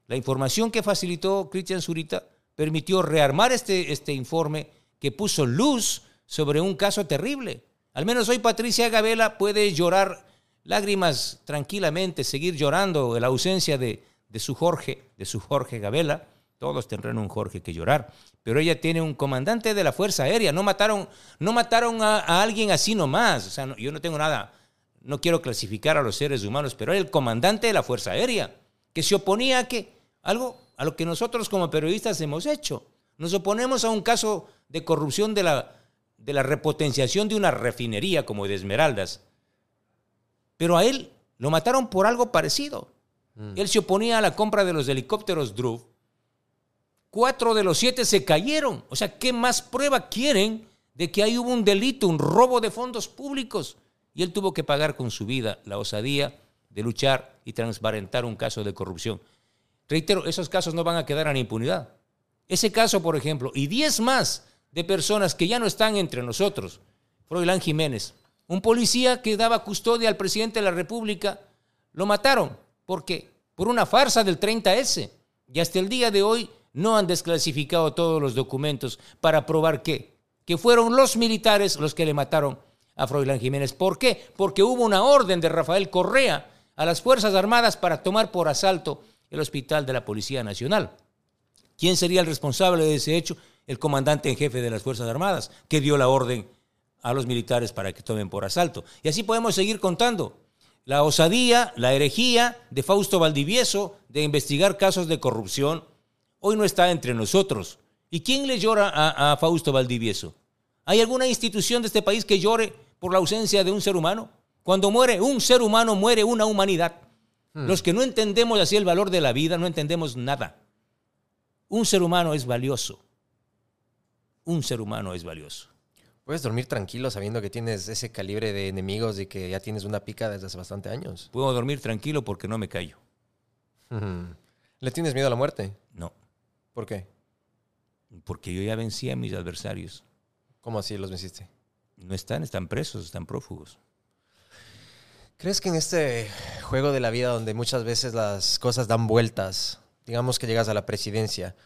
Speaker 3: la información que facilitó Cristian Zurita permitió rearmar este, este informe que puso luz sobre un caso terrible. Al menos hoy Patricia Gabela puede llorar lágrimas tranquilamente, seguir llorando en la ausencia de, de su Jorge, de su Jorge Gabela. Todos tendrán un Jorge que llorar. Pero ella tiene un comandante de la Fuerza Aérea. No mataron, no mataron a, a alguien así nomás. O sea, no- yo no tengo nada, no quiero clasificar a los seres humanos, pero era el comandante de la Fuerza Aérea, que se oponía a que algo a lo que nosotros como periodistas hemos hecho. Nos oponemos a un caso de corrupción de la, de la repotenciación de una refinería como de Esmeraldas. Pero a él lo mataron por algo parecido. Él se oponía a la compra de los helicópteros Druv. Cuatro de los siete se cayeron. O sea, ¿qué más prueba quieren de que ahí hubo un delito, un robo de fondos públicos? Y él tuvo que pagar con su vida la osadía de luchar y transparentar un caso de corrupción. Reitero, esos casos no van a quedar en impunidad. Ese caso, por ejemplo, y diez más de personas que ya no están entre nosotros. Froilán Jiménez, un policía que daba custodia al presidente de la República, lo mataron. ¿Por qué? Por una farsa del 30S. Y hasta el día de hoy no han desclasificado todos los documentos para probar qué. Que fueron los militares los que le mataron a Froilán Jiménez. ¿Por qué? Porque hubo una orden de Rafael Correa a las Fuerzas Armadas para tomar por asalto el hospital de la Policía Nacional. ¿Quién sería el responsable de ese hecho? El comandante en jefe de las Fuerzas Armadas, que dio la orden a los militares para que tomen por asalto. Y así podemos seguir contando. La osadía, la herejía de Fausto Valdivieso de investigar casos de corrupción, hoy no está entre nosotros. ¿Y quién le llora a, a Fausto Valdivieso? ¿Hay alguna institución de este país que llore por la ausencia de un ser humano? Cuando muere un ser humano, muere una humanidad. Los que no entendemos así el valor de la vida, no entendemos nada. Un ser humano es valioso. Un ser humano es valioso.
Speaker 2: Puedes dormir tranquilo sabiendo que tienes ese calibre de enemigos y que ya tienes una pica desde hace bastante años.
Speaker 3: Puedo dormir tranquilo porque no me callo.
Speaker 2: ¿Le tienes miedo a la muerte?
Speaker 3: No,
Speaker 2: ¿Por qué?
Speaker 3: porque yo ya vencí a mis adversarios.
Speaker 2: ¿Cómo así los venciste?
Speaker 3: No están, están presos, están prófugos.
Speaker 2: ¿Crees que en este juego de la vida donde muchas veces las cosas dan vueltas, digamos que llegas a la presidencia,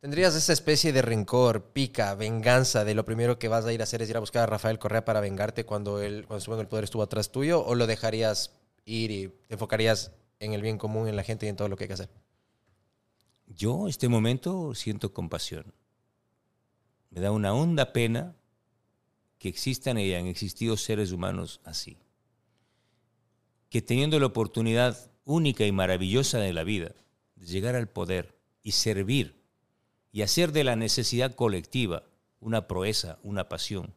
Speaker 2: tendrías esa especie de rencor, pica, venganza de lo primero que vas a ir a hacer es ir a buscar a Rafael Correa para vengarte cuando él, cuando estuvo en el poder estuvo atrás tuyo o lo dejarías ir y te enfocarías en el bien común, en la gente y en todo lo que hay que hacer?
Speaker 3: Yo, en este momento, siento compasión. Me da una honda pena que existan y hayan existido seres humanos así. Que teniendo la oportunidad única y maravillosa de la vida de llegar al poder y servir y hacer de la necesidad colectiva una proeza, una pasión,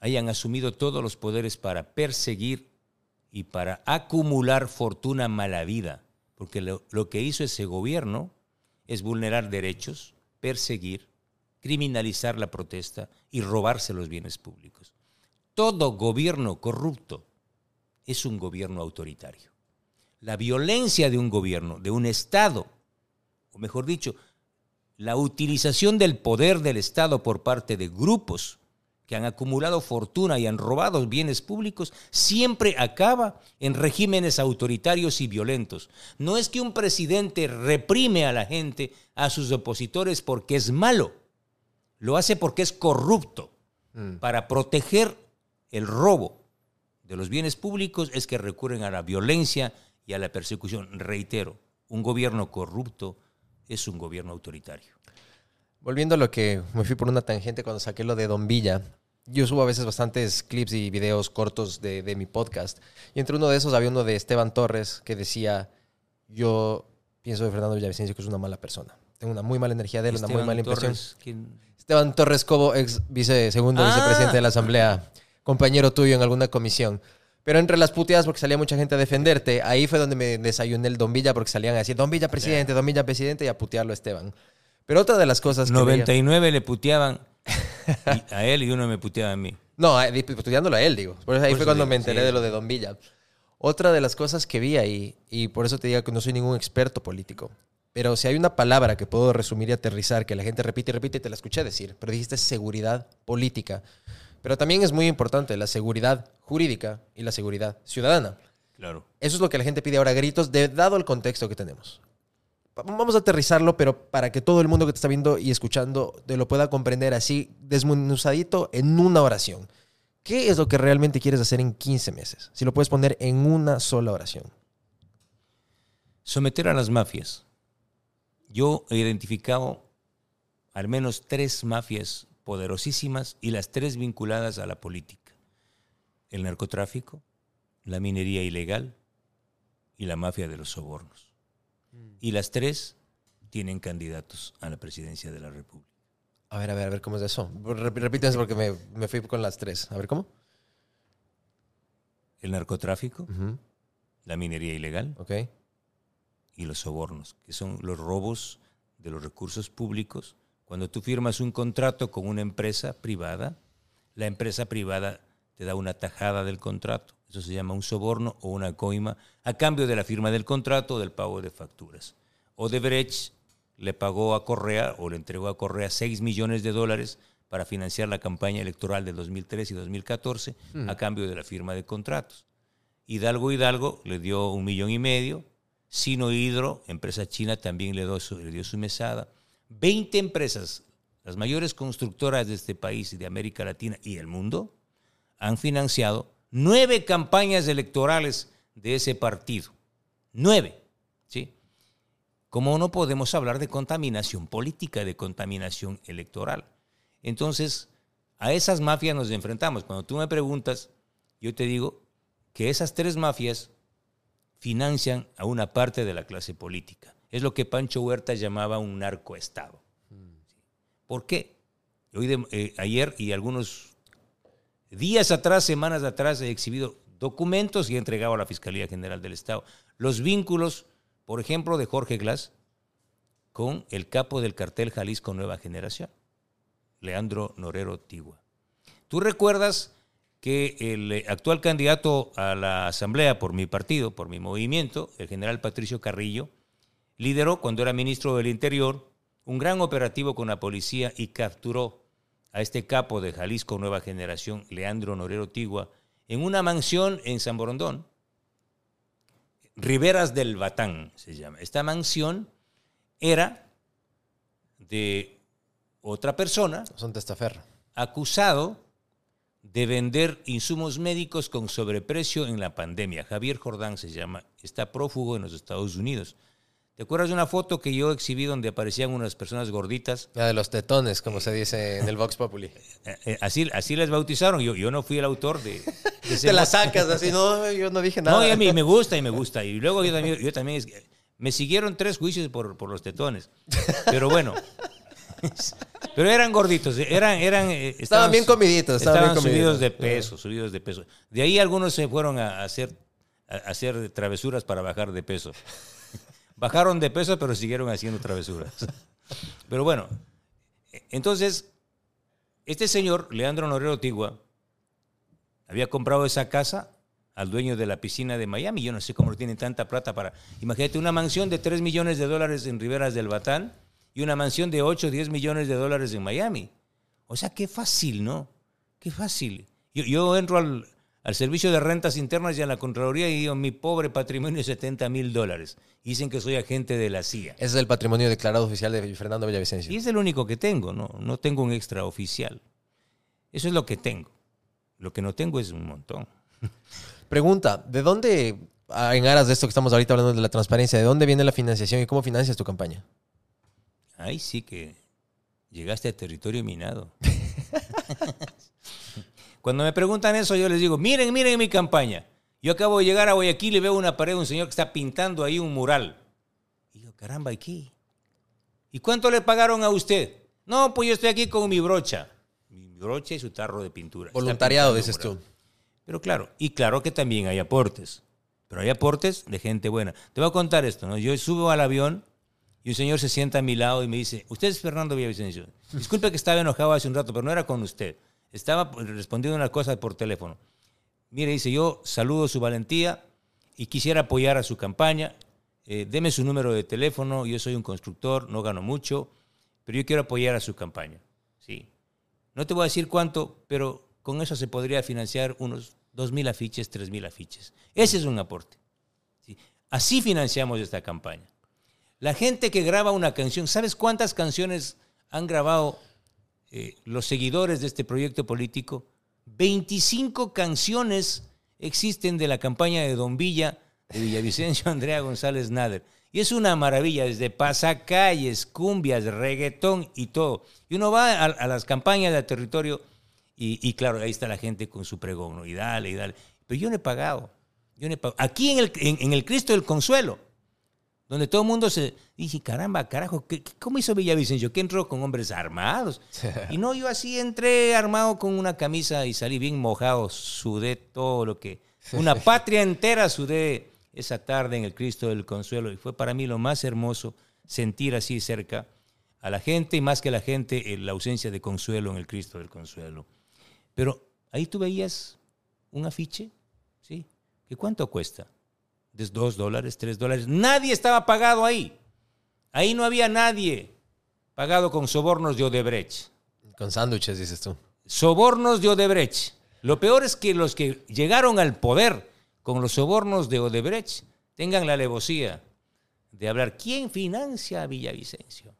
Speaker 3: hayan asumido todos los poderes para perseguir y para acumular fortuna mala vida, porque lo, lo que hizo ese gobierno es vulnerar derechos, perseguir, criminalizar la protesta y robarse los bienes públicos. Todo gobierno corrupto es un gobierno autoritario. La violencia de un gobierno, de un Estado, o mejor dicho, la utilización del poder del Estado por parte de grupos que han acumulado fortuna y han robado bienes públicos, siempre acaba en regímenes autoritarios y violentos. No es que un presidente reprime a la gente, a sus opositores, porque es malo. Lo hace porque es corrupto.
Speaker 2: Mm.
Speaker 3: Para proteger el robo de los bienes públicos es que recurren a la violencia y a la persecución. Reitero, un gobierno corrupto es un gobierno autoritario.
Speaker 2: Volviendo a lo que me fui por una tangente cuando saqué lo de Don Villa, yo subo a veces bastantes clips y videos cortos de, de mi podcast. Y entre uno de esos había uno de Esteban Torres que decía, yo pienso de Fernando Villavicencio que es una mala persona. Tengo una muy mala energía de él, una muy mala impresión. Esteban Torres Cobo, ex vice, segundo
Speaker 3: Ah.
Speaker 2: vicepresidente de la Asamblea, compañero tuyo en alguna comisión. Pero entre las puteadas, porque salía mucha gente a defenderte, ahí fue donde me desayuné el Don Villa, porque salían a decir, Don Villa presidente, Don Villa presidente, y a putearlo a Esteban. Pero otra de las cosas que... veía-
Speaker 3: 99 le puteaban a él y uno me puteaba a mí.
Speaker 2: No, puteándolo a él, digo. Por eso ahí
Speaker 3: Por
Speaker 2: fue
Speaker 3: eso
Speaker 2: cuando
Speaker 3: digo,
Speaker 2: me enteré
Speaker 3: sí.
Speaker 2: de lo de Don Villa. Otra de las cosas que vi ahí, y por eso te digo que no soy ningún experto político, pero si hay una palabra que puedo resumir y aterrizar, que la gente repite y repite, y te la escuché decir, pero dijiste seguridad política. Pero también es muy importante la seguridad jurídica y la seguridad ciudadana.
Speaker 3: Claro.
Speaker 2: Eso es lo que la gente pide ahora gritos, de, dado el contexto que tenemos. Va- Vamos a aterrizarlo, pero para que todo el mundo que te está viendo y escuchando te lo pueda comprender así, desmenuzadito en una oración. ¿Qué es lo que realmente quieres hacer en 15 meses? Si lo puedes poner en una sola oración.
Speaker 3: Someter a las mafias. Yo he identificado al menos tres mafias poderosísimas y las tres vinculadas a la política. El narcotráfico, la minería ilegal y la mafia de los sobornos. Y las tres tienen candidatos a la presidencia de la República.
Speaker 2: A ver, a ver, a ver cómo es eso. Rep- Repítanse porque me, me fui con las tres. A ver cómo.
Speaker 3: El narcotráfico, la minería ilegal
Speaker 2: Ok.
Speaker 3: y los sobornos, que son los robos de los recursos públicos. Cuando tú firmas un contrato con una empresa privada, la empresa privada te da una tajada del contrato. Eso se llama un soborno o una coima a cambio de la firma del contrato o del pago de facturas. Odebrecht le pagó a Correa o le entregó a Correa 6 millones de dólares para financiar la campaña electoral del 2013 y 2014 a cambio de la firma de contratos. Hidalgo Hidalgo le dio un millón y medio. Sino Hidro, empresa china, también le dio, su, le dio su mesada. 20 empresas, las mayores constructoras de este país y de América Latina y el mundo, han financiado nueve campañas electorales de ese partido. Nueve. ¿sí? ¿Cómo no podemos hablar de contaminación política, de contaminación electoral? Entonces, a esas mafias nos enfrentamos. Cuando tú me preguntas, yo te digo que esas tres mafias financian a una parte de la clase política. Es lo que Pancho Huerta llamaba un narcoestado. ¿Por qué? Hoy de- eh, ayer y algunos días atrás, semanas atrás, he exhibido documentos y he entregado a la Fiscalía General del Estado los vínculos, por ejemplo, de Jorge Glass con el capo del cartel Jalisco Nueva Generación. Leandro Norero Tigua. ¿Tú recuerdas que el actual candidato a la Asamblea por mi partido, por mi movimiento, el general Patricio Carrillo, lideró cuando era ministro del Interior un gran operativo con la policía y capturó a este capo de Jalisco Nueva Generación, Leandro Norero Tigua, en una mansión en San Borondón, Riberas del Batán se llama. Esta mansión era de otra persona.
Speaker 2: Son testaferro.
Speaker 3: Acusado de vender insumos médicos con sobreprecio en la pandemia. Javier Jordán se llama. Está prófugo en los Estados Unidos. ¿Te acuerdas de una foto que yo exhibí donde aparecían unas personas gorditas?
Speaker 2: La de los tetones, como se dice en el Vox Populi.
Speaker 3: Eh, eh, así, así les bautizaron. Yo, yo no fui el autor de... de
Speaker 2: Te la sacas así, no, yo no dije nada.
Speaker 3: No, y a mí me gusta y me gusta. Y luego yo también, yo también me siguieron tres juicios por, por los tetones. Pero bueno. Pero eran gorditos, eran, eran
Speaker 2: eh, estaban, bien comiditos,
Speaker 3: estaban, bien subidos de peso, subidos de peso. De ahí algunos se fueron a hacer, a hacer travesuras para bajar de peso. Bajaron de peso, pero siguieron haciendo travesuras. Pero bueno, entonces, este señor, Leandro Norero Tigua, había comprado esa casa al dueño de la piscina de Miami. Yo no sé cómo tienen tanta plata para... Imagínate una mansión de 3 millones de dólares en Riberas del Batán y una mansión de 8 o 10 millones de dólares en Miami. O sea, qué fácil, ¿no? Qué fácil. Yo, yo entro al, al Servicio de Rentas Internas y a la Contraloría y digo, mi pobre patrimonio es 70 mil dólares. Dicen que soy agente de la CIA.
Speaker 2: Ese es el patrimonio declarado oficial de Fernando Villavicencio.
Speaker 3: Y es el único que tengo, no, no tengo un extraoficial. Eso es lo que tengo. Lo que no tengo es un montón.
Speaker 2: Pregunta, ¿de dónde, ah, en aras de esto que estamos ahorita hablando de la transparencia, ¿de dónde viene la financiación y cómo financias tu campaña?
Speaker 3: Ay, sí que llegaste a territorio minado. Cuando me preguntan eso, yo les digo, miren, miren mi campaña. Yo acabo de llegar a Guayaquil y veo una pared un señor que está pintando ahí un mural. Y yo, caramba, ¿y qué? ¿Y cuánto le pagaron a usted? No, pues yo estoy aquí con mi brocha. Mi brocha y su tarro de pintura.
Speaker 2: Voluntariado, dices tú.
Speaker 3: Pero claro, y claro que también hay aportes. Pero hay aportes de gente buena. Te voy a contar esto, ¿no? Yo subo al avión y un señor se sienta a mi lado y me dice, usted es Fernando Villavicencio. Disculpe que estaba enojado hace un rato, pero no era con usted. Estaba respondiendo una cosa por teléfono. Mire, dice, yo saludo su valentía y quisiera apoyar a su campaña. Eh, deme su número de teléfono, yo soy un constructor, no gano mucho, pero yo quiero apoyar a su campaña. Sí. No te voy a decir cuánto, pero con eso se podría financiar unos 2.000 afiches, 3.000 afiches. Ese es un aporte. Así financiamos esta campaña. La gente que graba una canción, ¿sabes cuántas canciones han grabado eh, los seguidores de este proyecto político, 25 canciones existen de la campaña de Don Villa, de Villavicencio Andrea González Nader. Y es una maravilla, desde pasacalles, cumbias, reggaetón y todo. Y uno va a, las campañas del territorio y, claro, ahí está la gente con su pregón, y dale, y dale. Pero yo no he pagado. Yo no he pagado. Aquí en el, en el Cristo del Consuelo, donde todo el mundo se dice, caramba, carajo, ¿cómo hizo Villavicencio? Que entró con hombres armados. y no, yo así entré armado con una camisa y salí bien mojado, sudé todo lo que... Una patria entera sudé esa tarde en el Cristo del Consuelo y fue para mí lo más hermoso sentir así cerca a la gente y más que la gente la ausencia de consuelo en el Cristo del Consuelo. Pero ahí tú veías un afiche, ¿sí? ¿Qué cuánto cuesta? De dos dólares, tres dólares. Nadie estaba pagado ahí. Ahí no había nadie pagado con sobornos de Odebrecht.
Speaker 2: Con sándwiches, dices tú.
Speaker 3: Sobornos de Odebrecht. Lo peor es que los que llegaron al poder con los sobornos de Odebrecht tengan la alevosía de hablar. ¿Quién financia a Villavicencio?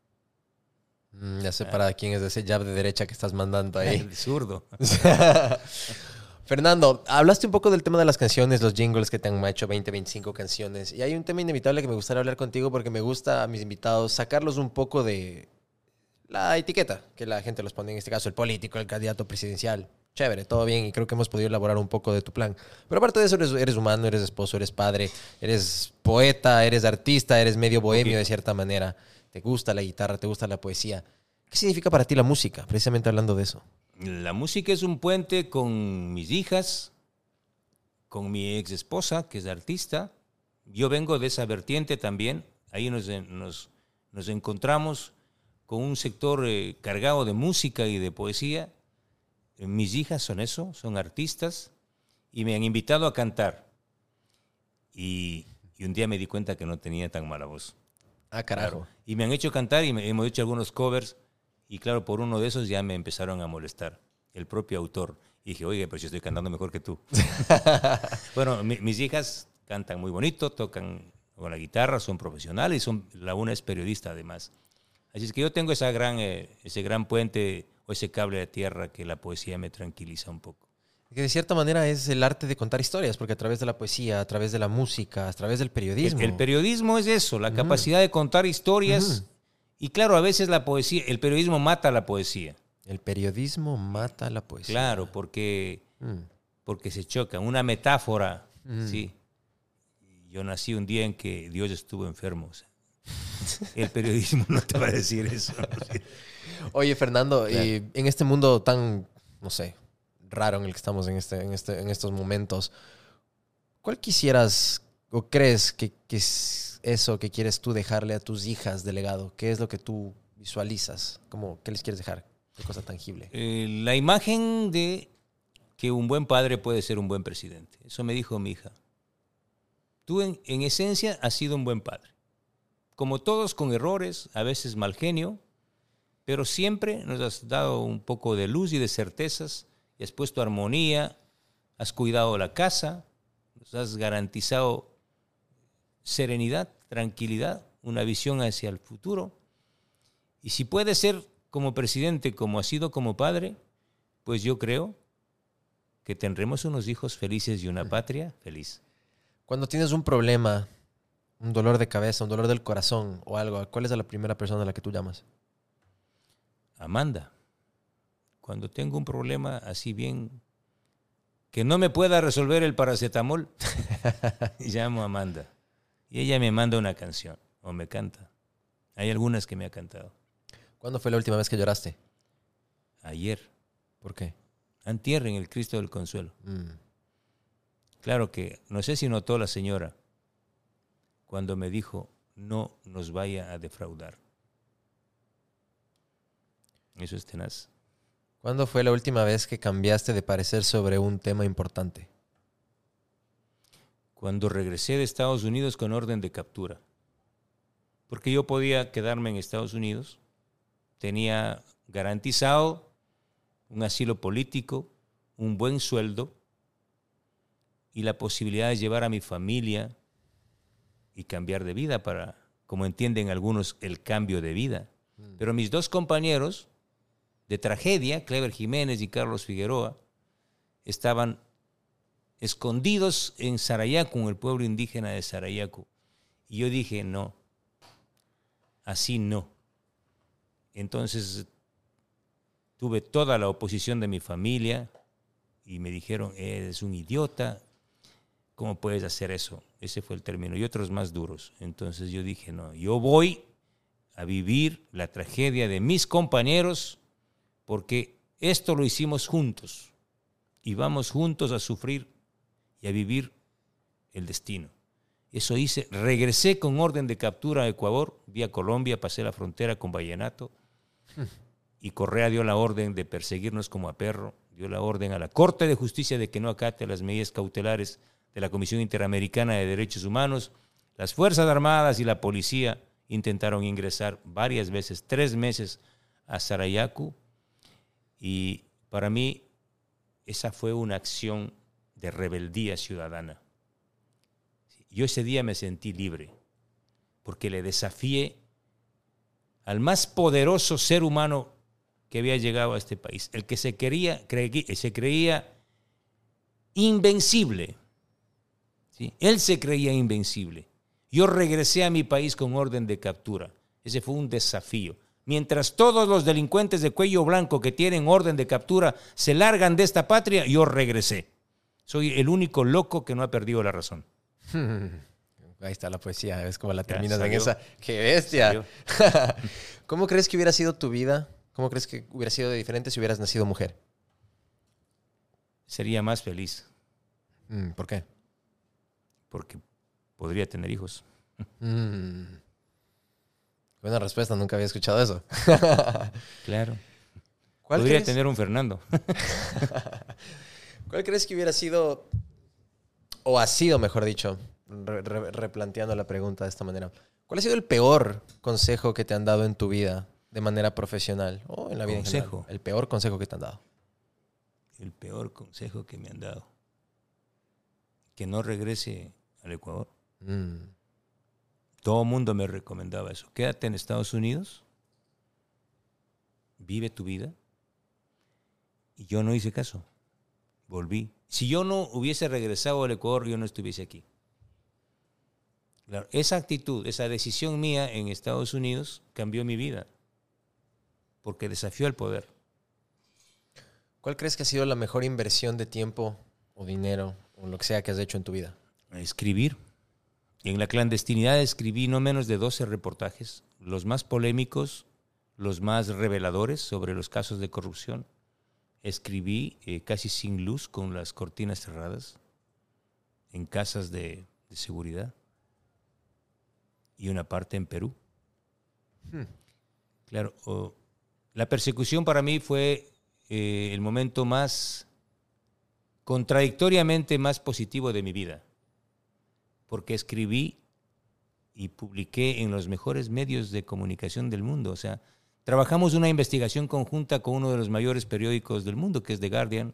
Speaker 2: Mm, ya sé para quién es ese jab de derecha que estás mandando ahí.
Speaker 3: El zurdo.
Speaker 2: Fernando, hablaste un poco del tema de las canciones, los jingles que te han hecho 20, 25 canciones. Y hay un tema inevitable que me gustaría hablar contigo porque me gusta a mis invitados sacarlos un poco de la etiqueta que la gente los pone, en este caso el político, el candidato presidencial. Chévere, todo bien y creo que hemos podido elaborar un poco de tu plan. Pero aparte de eso, eres, humano, eres esposo, eres padre, eres poeta, eres artista, eres medio bohemio de cierta manera. Te gusta la guitarra, te gusta la poesía. ¿Qué significa para ti la música? Precisamente hablando de eso.
Speaker 3: La música es un puente con mis hijas, con mi ex esposa, que es artista. Yo vengo de esa vertiente también. Ahí nos, nos, encontramos con un sector eh, cargado de música y de poesía. Mis hijas son eso, son artistas y me han invitado a cantar. Y, y un día me di cuenta que no tenía tan mala voz.
Speaker 2: Ah, carajo.
Speaker 3: Y me han hecho cantar y me- hemos hecho algunos covers. Y claro, por uno de esos ya me empezaron a molestar, el propio autor. Y dije, oye, pero yo estoy cantando mejor que tú. bueno, mi- mis hijas cantan muy bonito, tocan con la guitarra, son profesionales, son, la una es periodista además. Así es que yo tengo esa gran, eh, ese gran puente o ese cable de tierra que la poesía me tranquiliza un poco.
Speaker 2: Que de cierta manera es el arte de contar historias, porque a través de la poesía, a través de la música, a través del periodismo.
Speaker 3: El, el periodismo es eso, la capacidad de contar historias. Y claro, a veces la poesía, el periodismo mata la poesía.
Speaker 2: El periodismo mata la poesía.
Speaker 3: Claro, porque,
Speaker 2: Mm.
Speaker 3: porque se chocan. Una metáfora, sí. Yo nací un día en que Dios estuvo enfermo. o sea. El periodismo no te va a decir eso.
Speaker 2: Oye, Fernando, y en este mundo tan, no sé, raro en el que estamos en, este, en, este, en estos momentos, ¿cuál quisieras o crees que, que eso que quieres tú dejarle a tus hijas de legado? ¿Qué es lo que tú visualizas? ¿Cómo, ¿Qué les quieres dejar? ¿Qué cosa tangible?
Speaker 3: Eh, la imagen de que un buen padre puede ser un buen presidente. Eso me dijo mi hija. Tú en, en esencia has sido un buen padre. Como todos con errores, a veces mal genio, pero siempre nos has dado un poco de luz y de certezas, y has puesto armonía, has cuidado la casa, nos has garantizado serenidad, tranquilidad, una visión hacia el futuro. Y si puede ser como presidente como ha sido como padre, pues yo creo que tendremos unos hijos felices y una patria feliz.
Speaker 2: Cuando tienes un problema, un dolor de cabeza, un dolor del corazón o algo, ¿cuál es la primera persona a la que tú llamas?
Speaker 3: Amanda, cuando tengo un problema así bien que no me pueda resolver el paracetamol, llamo a Amanda y ella me manda una canción o me canta. Hay algunas que me ha cantado.
Speaker 2: ¿Cuándo fue la última vez que lloraste?
Speaker 3: Ayer,
Speaker 2: ¿Por qué?
Speaker 3: antier en el Cristo del Consuelo.
Speaker 2: Mm.
Speaker 3: Claro que no sé si notó la señora cuando me dijo no nos vaya a defraudar. Eso es tenaz.
Speaker 2: ¿Cuándo fue la última vez que cambiaste de parecer sobre un tema importante?
Speaker 3: Cuando regresé de Estados Unidos con orden de captura. Porque yo podía quedarme en Estados Unidos, tenía garantizado un asilo político, un buen sueldo y la posibilidad de llevar a mi familia y cambiar de vida para, como entienden algunos, el cambio de vida. Pero mis dos compañeros de tragedia, Clever Jiménez y Carlos Figueroa, estaban escondidos en Sarayaco, en el pueblo indígena de Sarayaco. Y yo dije, no, así no. Entonces tuve toda la oposición de mi familia y me dijeron, eres un idiota, ¿cómo puedes hacer eso? Ese fue el término, y otros más duros. Entonces yo dije, no, yo voy a vivir la tragedia de mis compañeros porque esto lo hicimos juntos y vamos juntos a sufrir a vivir el destino. Eso hice, regresé con orden de captura a Ecuador, vía Colombia, pasé la frontera con Vallenato y Correa dio la orden de perseguirnos como a perro, dio la orden a la Corte de Justicia de que no acate las medidas cautelares de la Comisión Interamericana de Derechos Humanos. Las Fuerzas Armadas y la policía intentaron ingresar varias veces, tres meses, a Sarayaku y para mí esa fue una acción de rebeldía ciudadana. Yo ese día me sentí libre porque le desafié al más poderoso ser humano que había llegado a este país, el que se quería, creí- se creía invencible. ¿sí? Él se creía invencible. Yo regresé a mi país con orden de captura. Ese fue un desafío. Mientras todos los delincuentes de cuello blanco que tienen orden de captura se largan de esta patria, yo regresé. Soy el único loco que no ha perdido la razón.
Speaker 2: Ahí está la poesía, ves cómo la terminas en esa. ¡Qué bestia! ¿Cómo crees que hubiera sido tu vida? ¿Cómo crees que hubiera sido diferente si hubieras nacido mujer?
Speaker 3: Sería más feliz
Speaker 2: Mm, ¿Por qué?
Speaker 3: porque podría tener hijos.
Speaker 2: Mm. Buena respuesta, nunca había escuchado eso.
Speaker 3: Claro.
Speaker 2: ¿Cuál
Speaker 3: Podría
Speaker 2: crees,
Speaker 3: tener un Fernando.
Speaker 2: ¿Cuál crees que hubiera sido, o ha sido, mejor dicho, re- re- replanteando la pregunta de esta manera? ¿Cuál ha sido el peor consejo que te han dado en tu vida de manera profesional o en la vida en
Speaker 3: Consejo.
Speaker 2: general? El peor consejo que te han dado.
Speaker 3: El peor consejo que me han dado. Que no regrese al Ecuador.
Speaker 2: Mm.
Speaker 3: Todo el mundo me recomendaba eso. Quédate en Estados Unidos, vive tu vida. Y yo no hice caso. Volví. Si yo no hubiese regresado al Ecuador, yo no estuviese aquí. Claro, esa actitud, esa decisión mía en Estados Unidos cambió mi vida. Porque desafió el poder.
Speaker 2: ¿Cuál crees que ha sido la mejor inversión de tiempo o dinero o lo que sea que has hecho en tu vida?
Speaker 3: escribir. En la clandestinidad escribí no menos de 12 reportajes, los más polémicos, los más reveladores sobre los casos de corrupción. Escribí eh, casi sin luz, con las cortinas cerradas, en casas de, de seguridad. Y una parte en Perú.
Speaker 2: Hmm.
Speaker 3: Claro, la persecución para mí fue eh, el momento más contradictoriamente más positivo de mi vida, porque escribí y publiqué en los mejores medios de comunicación del mundo. O sea, trabajamos una investigación conjunta con uno de los mayores periódicos del mundo, que es The Guardian,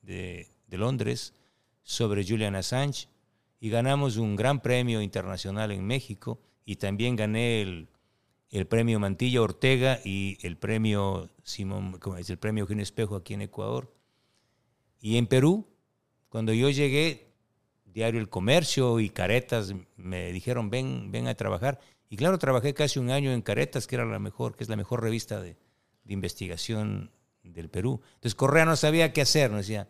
Speaker 3: de, Londres, sobre Julian Assange, y ganamos un gran premio internacional en México, y también gané el, el premio Mantilla Ortega y el premio Simón, ¿cómo es? el premio Eugenio Espejo aquí en Ecuador. Y en Perú, cuando yo llegué, Diario El Comercio y Caretas me dijeron, ven, ven a trabajar. Y claro, trabajé casi un año en Caretas, que era la mejor, que es la mejor revista de, de investigación del Perú. Entonces Correa no sabía qué hacer, nos decía,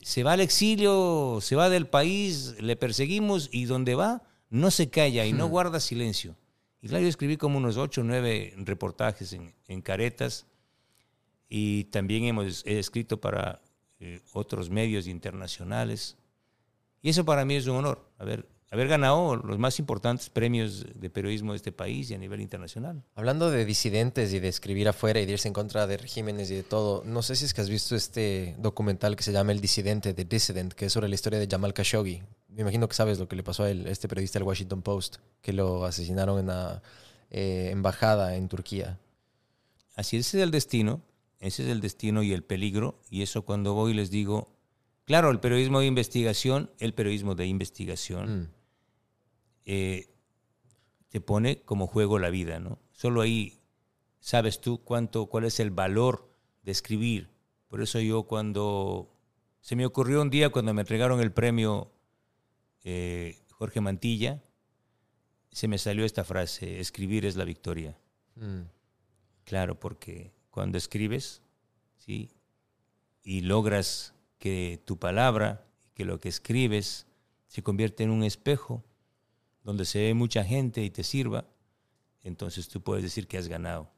Speaker 3: se va al exilio, se va del país, le perseguimos y donde va no se calla y no guarda silencio. Y claro, yo escribí como unos ocho o nueve reportajes en, en Caretas y también hemos he escrito para eh, otros medios internacionales. Y eso para mí es un honor, haber, haber ganado los más importantes premios de periodismo de este país y a nivel internacional.
Speaker 2: Hablando de disidentes y de escribir afuera y de irse en contra de regímenes y de todo, no sé si es que has visto este documental que se llama El Disidente, The Dissident, que es sobre la historia de Jamal Khashoggi. Me imagino que sabes lo que le pasó a él, este periodista del Washington Post, que lo asesinaron en la eh, embajada en Turquía.
Speaker 3: Así ese es el destino, ese es el destino y el peligro. Y eso cuando voy les digo, claro, el periodismo de investigación, el periodismo de investigación
Speaker 2: Mm.
Speaker 3: Eh, te pone como juego la vida, ¿no? Solo ahí sabes tú cuánto, cuál es el valor de escribir. Por eso yo cuando se me ocurrió un día cuando me entregaron el premio eh, Jorge Mantilla, se me salió esta frase, escribir es la victoria.
Speaker 2: Mm.
Speaker 3: Claro, porque cuando escribes, ¿sí? Y logras que tu palabra, que lo que escribes se convierte en un espejo donde se ve mucha gente y te sirva, entonces tú puedes decir que has ganado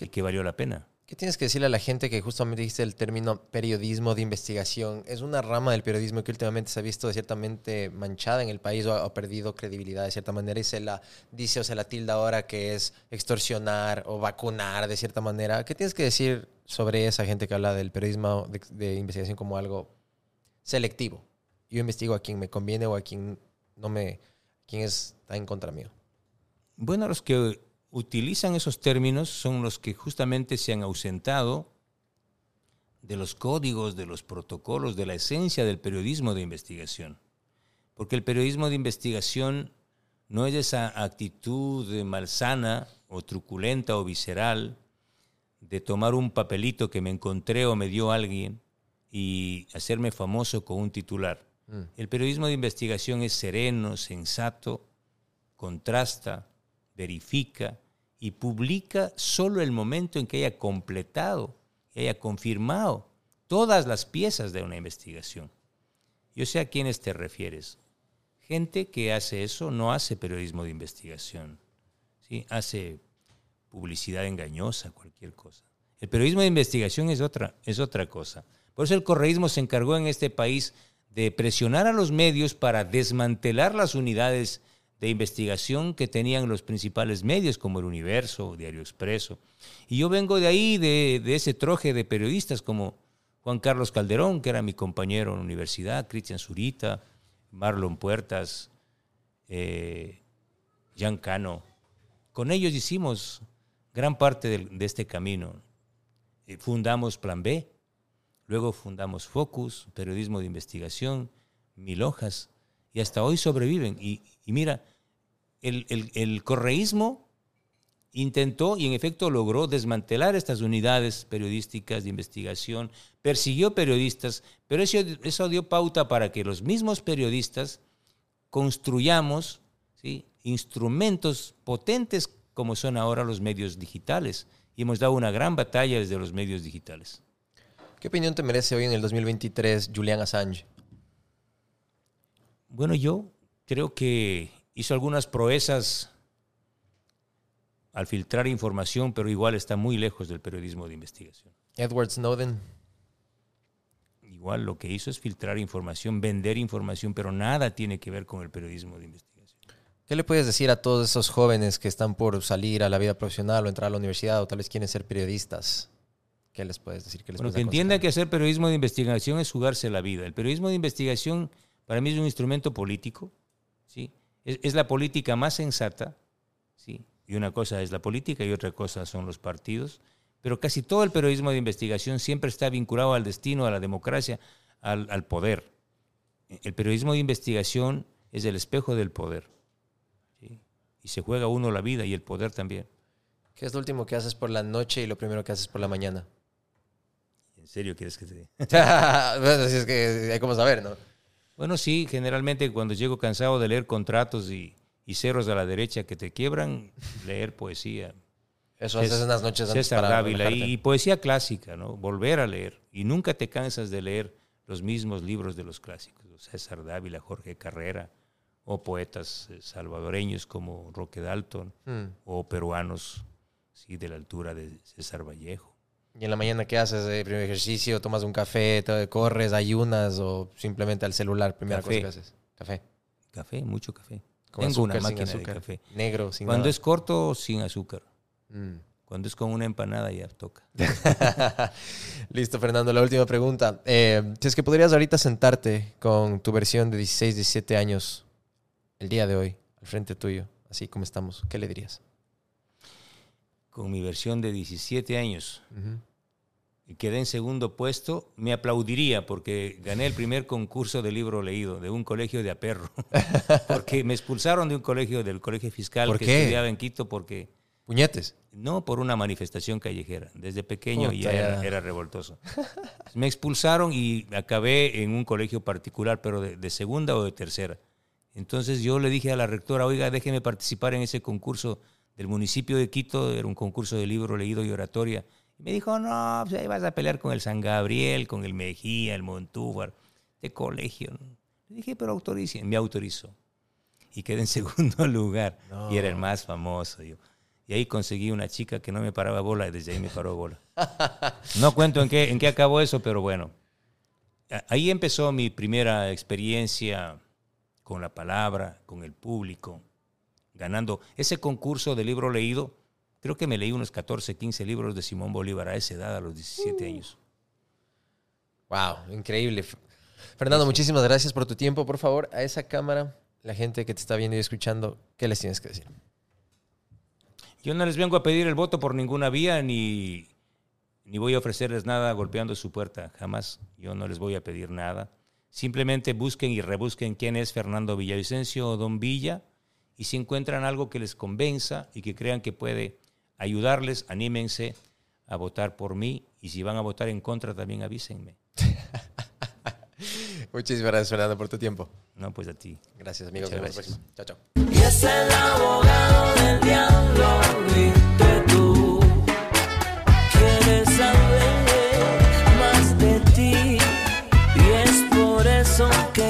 Speaker 3: y que valió la pena.
Speaker 2: ¿Qué tienes que decirle a la gente que justamente dijiste el término periodismo de investigación? Es una rama del periodismo que últimamente se ha visto ciertamente manchada en el país o ha, perdido credibilidad de cierta manera y se la dice o se la tilda ahora que es extorsionar o vacunar de cierta manera. ¿Qué tienes que decir sobre esa gente que habla del periodismo de investigación como algo selectivo? Yo investigo a quien me conviene o a quien no me, quien está en contra mío.
Speaker 3: Bueno, los que utilizan esos términos son los que justamente se han ausentado de los códigos, de los protocolos, de la esencia del periodismo de investigación. Porque el periodismo de investigación no es esa actitud malsana o truculenta o visceral de tomar un papelito que me encontré o me dio alguien y hacerme famoso con un titular.
Speaker 2: Mm.
Speaker 3: El periodismo de investigación es sereno, sensato, contrasta, verifica y publica solo el momento en que haya completado, haya confirmado todas las piezas de una investigación. Yo sé a quiénes te refieres. Gente que hace eso no hace periodismo de investigación, ¿sí? hace publicidad engañosa, cualquier cosa. El periodismo de investigación es otra, es otra cosa. Por eso el correísmo se encargó en este país de presionar a los medios para desmantelar las unidades de investigación que tenían los principales medios como el Universo, Diario Expreso. Y yo vengo de ahí, de, ese troje de periodistas como Juan Carlos Calderón, que era mi compañero en la universidad, Cristian Zurita, Marlon Puertas, eh, Jean Cano. Con ellos hicimos gran parte de, este camino. Eh, fundamos Plan B, luego fundamos Focus, Periodismo de Investigación, Mil Hojas, y hasta hoy sobreviven. Y, mira, el, correísmo intentó y en efecto logró desmantelar estas unidades periodísticas de investigación, persiguió periodistas, pero eso, eso dio pauta para que los mismos periodistas construyamos instrumentos potentes como son ahora los medios digitales. Y hemos dado una gran batalla desde los medios digitales.
Speaker 2: ¿Qué opinión te merece hoy en el 2023 Julian Assange?
Speaker 3: Bueno, yo creo que hizo algunas proezas al filtrar información, pero igual está muy lejos del periodismo de investigación.
Speaker 2: Edward Snowden.
Speaker 3: Igual lo que hizo es filtrar información, vender información, pero nada tiene que ver con el periodismo de investigación.
Speaker 2: ¿Qué le puedes decir a todos esos jóvenes que están por salir a la vida profesional o entrar a la universidad o tal vez quieren ser periodistas? ¿Qué les puedes decir? ¿Qué les
Speaker 3: bueno, que entienda que hacer periodismo de investigación es jugarse la vida. El periodismo de investigación para mí es un instrumento político, ¿sí? Es, la política más sensata, ¿sí? Y una cosa es la política y otra cosa son los partidos, pero casi todo el periodismo de investigación siempre está vinculado al destino, a la democracia, al, poder. El periodismo de investigación es el espejo del poder, Y se juega uno la vida y el poder también.
Speaker 2: ¿Qué es lo último que haces por la noche y lo primero que haces por la mañana?
Speaker 3: ¿En serio quieres que te diga?
Speaker 2: bueno, si es que hay como saber, ¿no?
Speaker 3: Bueno, sí, generalmente cuando llego cansado de leer contratos y, cerros de la derecha que te quiebran, leer poesía.
Speaker 2: Eso haces en las noches antes
Speaker 3: César Dávila y, poesía clásica, ¿no? Volver a leer. Y nunca te cansas de leer los mismos libros de los clásicos. César Dávila, Jorge Carrera, o poetas eh, salvadoreños como Roque Dalton, hmm. o peruanos sí, de la altura de César Vallejo.
Speaker 2: ¿Y en la mañana qué haces? Eh, ¿Primer ejercicio? ¿Tomas un café? ¿Corres? ¿Ayunas? ¿O simplemente al celular? Primera cosa que haces. Café.
Speaker 3: Café, mucho café. Tengo una máquina de café.
Speaker 2: Negro, sin
Speaker 3: Cuando es corto, sin azúcar. Mm. Cuando es con una empanada, ya toca.
Speaker 2: Listo, Fernando. La última pregunta. Eh, si es que podrías ahorita sentarte con tu versión de 16, 17 años el día de hoy, al frente tuyo, así como estamos, ¿qué le dirías?
Speaker 3: con mi versión de 17 años y quedé en segundo puesto, me aplaudiría porque gané el primer concurso de libro leído de un colegio de aperro. porque me expulsaron de un colegio, del colegio fiscal que estudiaba en Quito porque...
Speaker 2: ¿Puñetes?
Speaker 3: No, por una manifestación callejera. Desde pequeño ya era, revoltoso. me expulsaron y acabé en un colegio particular, pero de, de segunda o de tercera. Entonces yo le dije a la rectora, oiga, déjeme participar en ese concurso del municipio de Quito, era un concurso de libro leído y oratoria. Y me dijo, no, pues ahí vas a pelear con el San Gabriel, con el Mejía, el Montúfar, de colegio. Le dije, pero autorice. Me autorizó. Y quedé en segundo lugar. Y era el más famoso. Yo. Y ahí conseguí una chica que no me paraba bola y desde ahí me paró bola. No cuento en qué, en qué acabó eso, pero bueno. Ahí empezó mi primera experiencia con la palabra, con el público ganando ese concurso de libro leído. Creo que me leí unos 14, 15 libros de Simón Bolívar a esa edad, a los 17 años.
Speaker 2: Wow, increíble. Fernando, muchísimas gracias por tu tiempo. Por favor, a esa cámara, la gente que te está viendo y escuchando, ¿qué les tienes que decir?
Speaker 3: Yo no les vengo a pedir el voto por ninguna vía, ni, ni voy a ofrecerles nada golpeando su puerta. Jamás. Yo no les voy a pedir nada. Simplemente busquen y rebusquen quién es Fernando Villavicencio o Don Villa y si encuentran algo que les convenza y que crean que puede ayudarles, anímense a votar por mí y si van a votar en contra también avísenme.
Speaker 2: Muchísimas gracias, Fernando, por tu tiempo.
Speaker 3: No, pues a ti.
Speaker 2: Gracias, amigos.
Speaker 3: Gracias.
Speaker 2: Chao, chao.
Speaker 4: Y es el abogado del diablo, viste tú. Quieres saber más de ti. Y es por eso que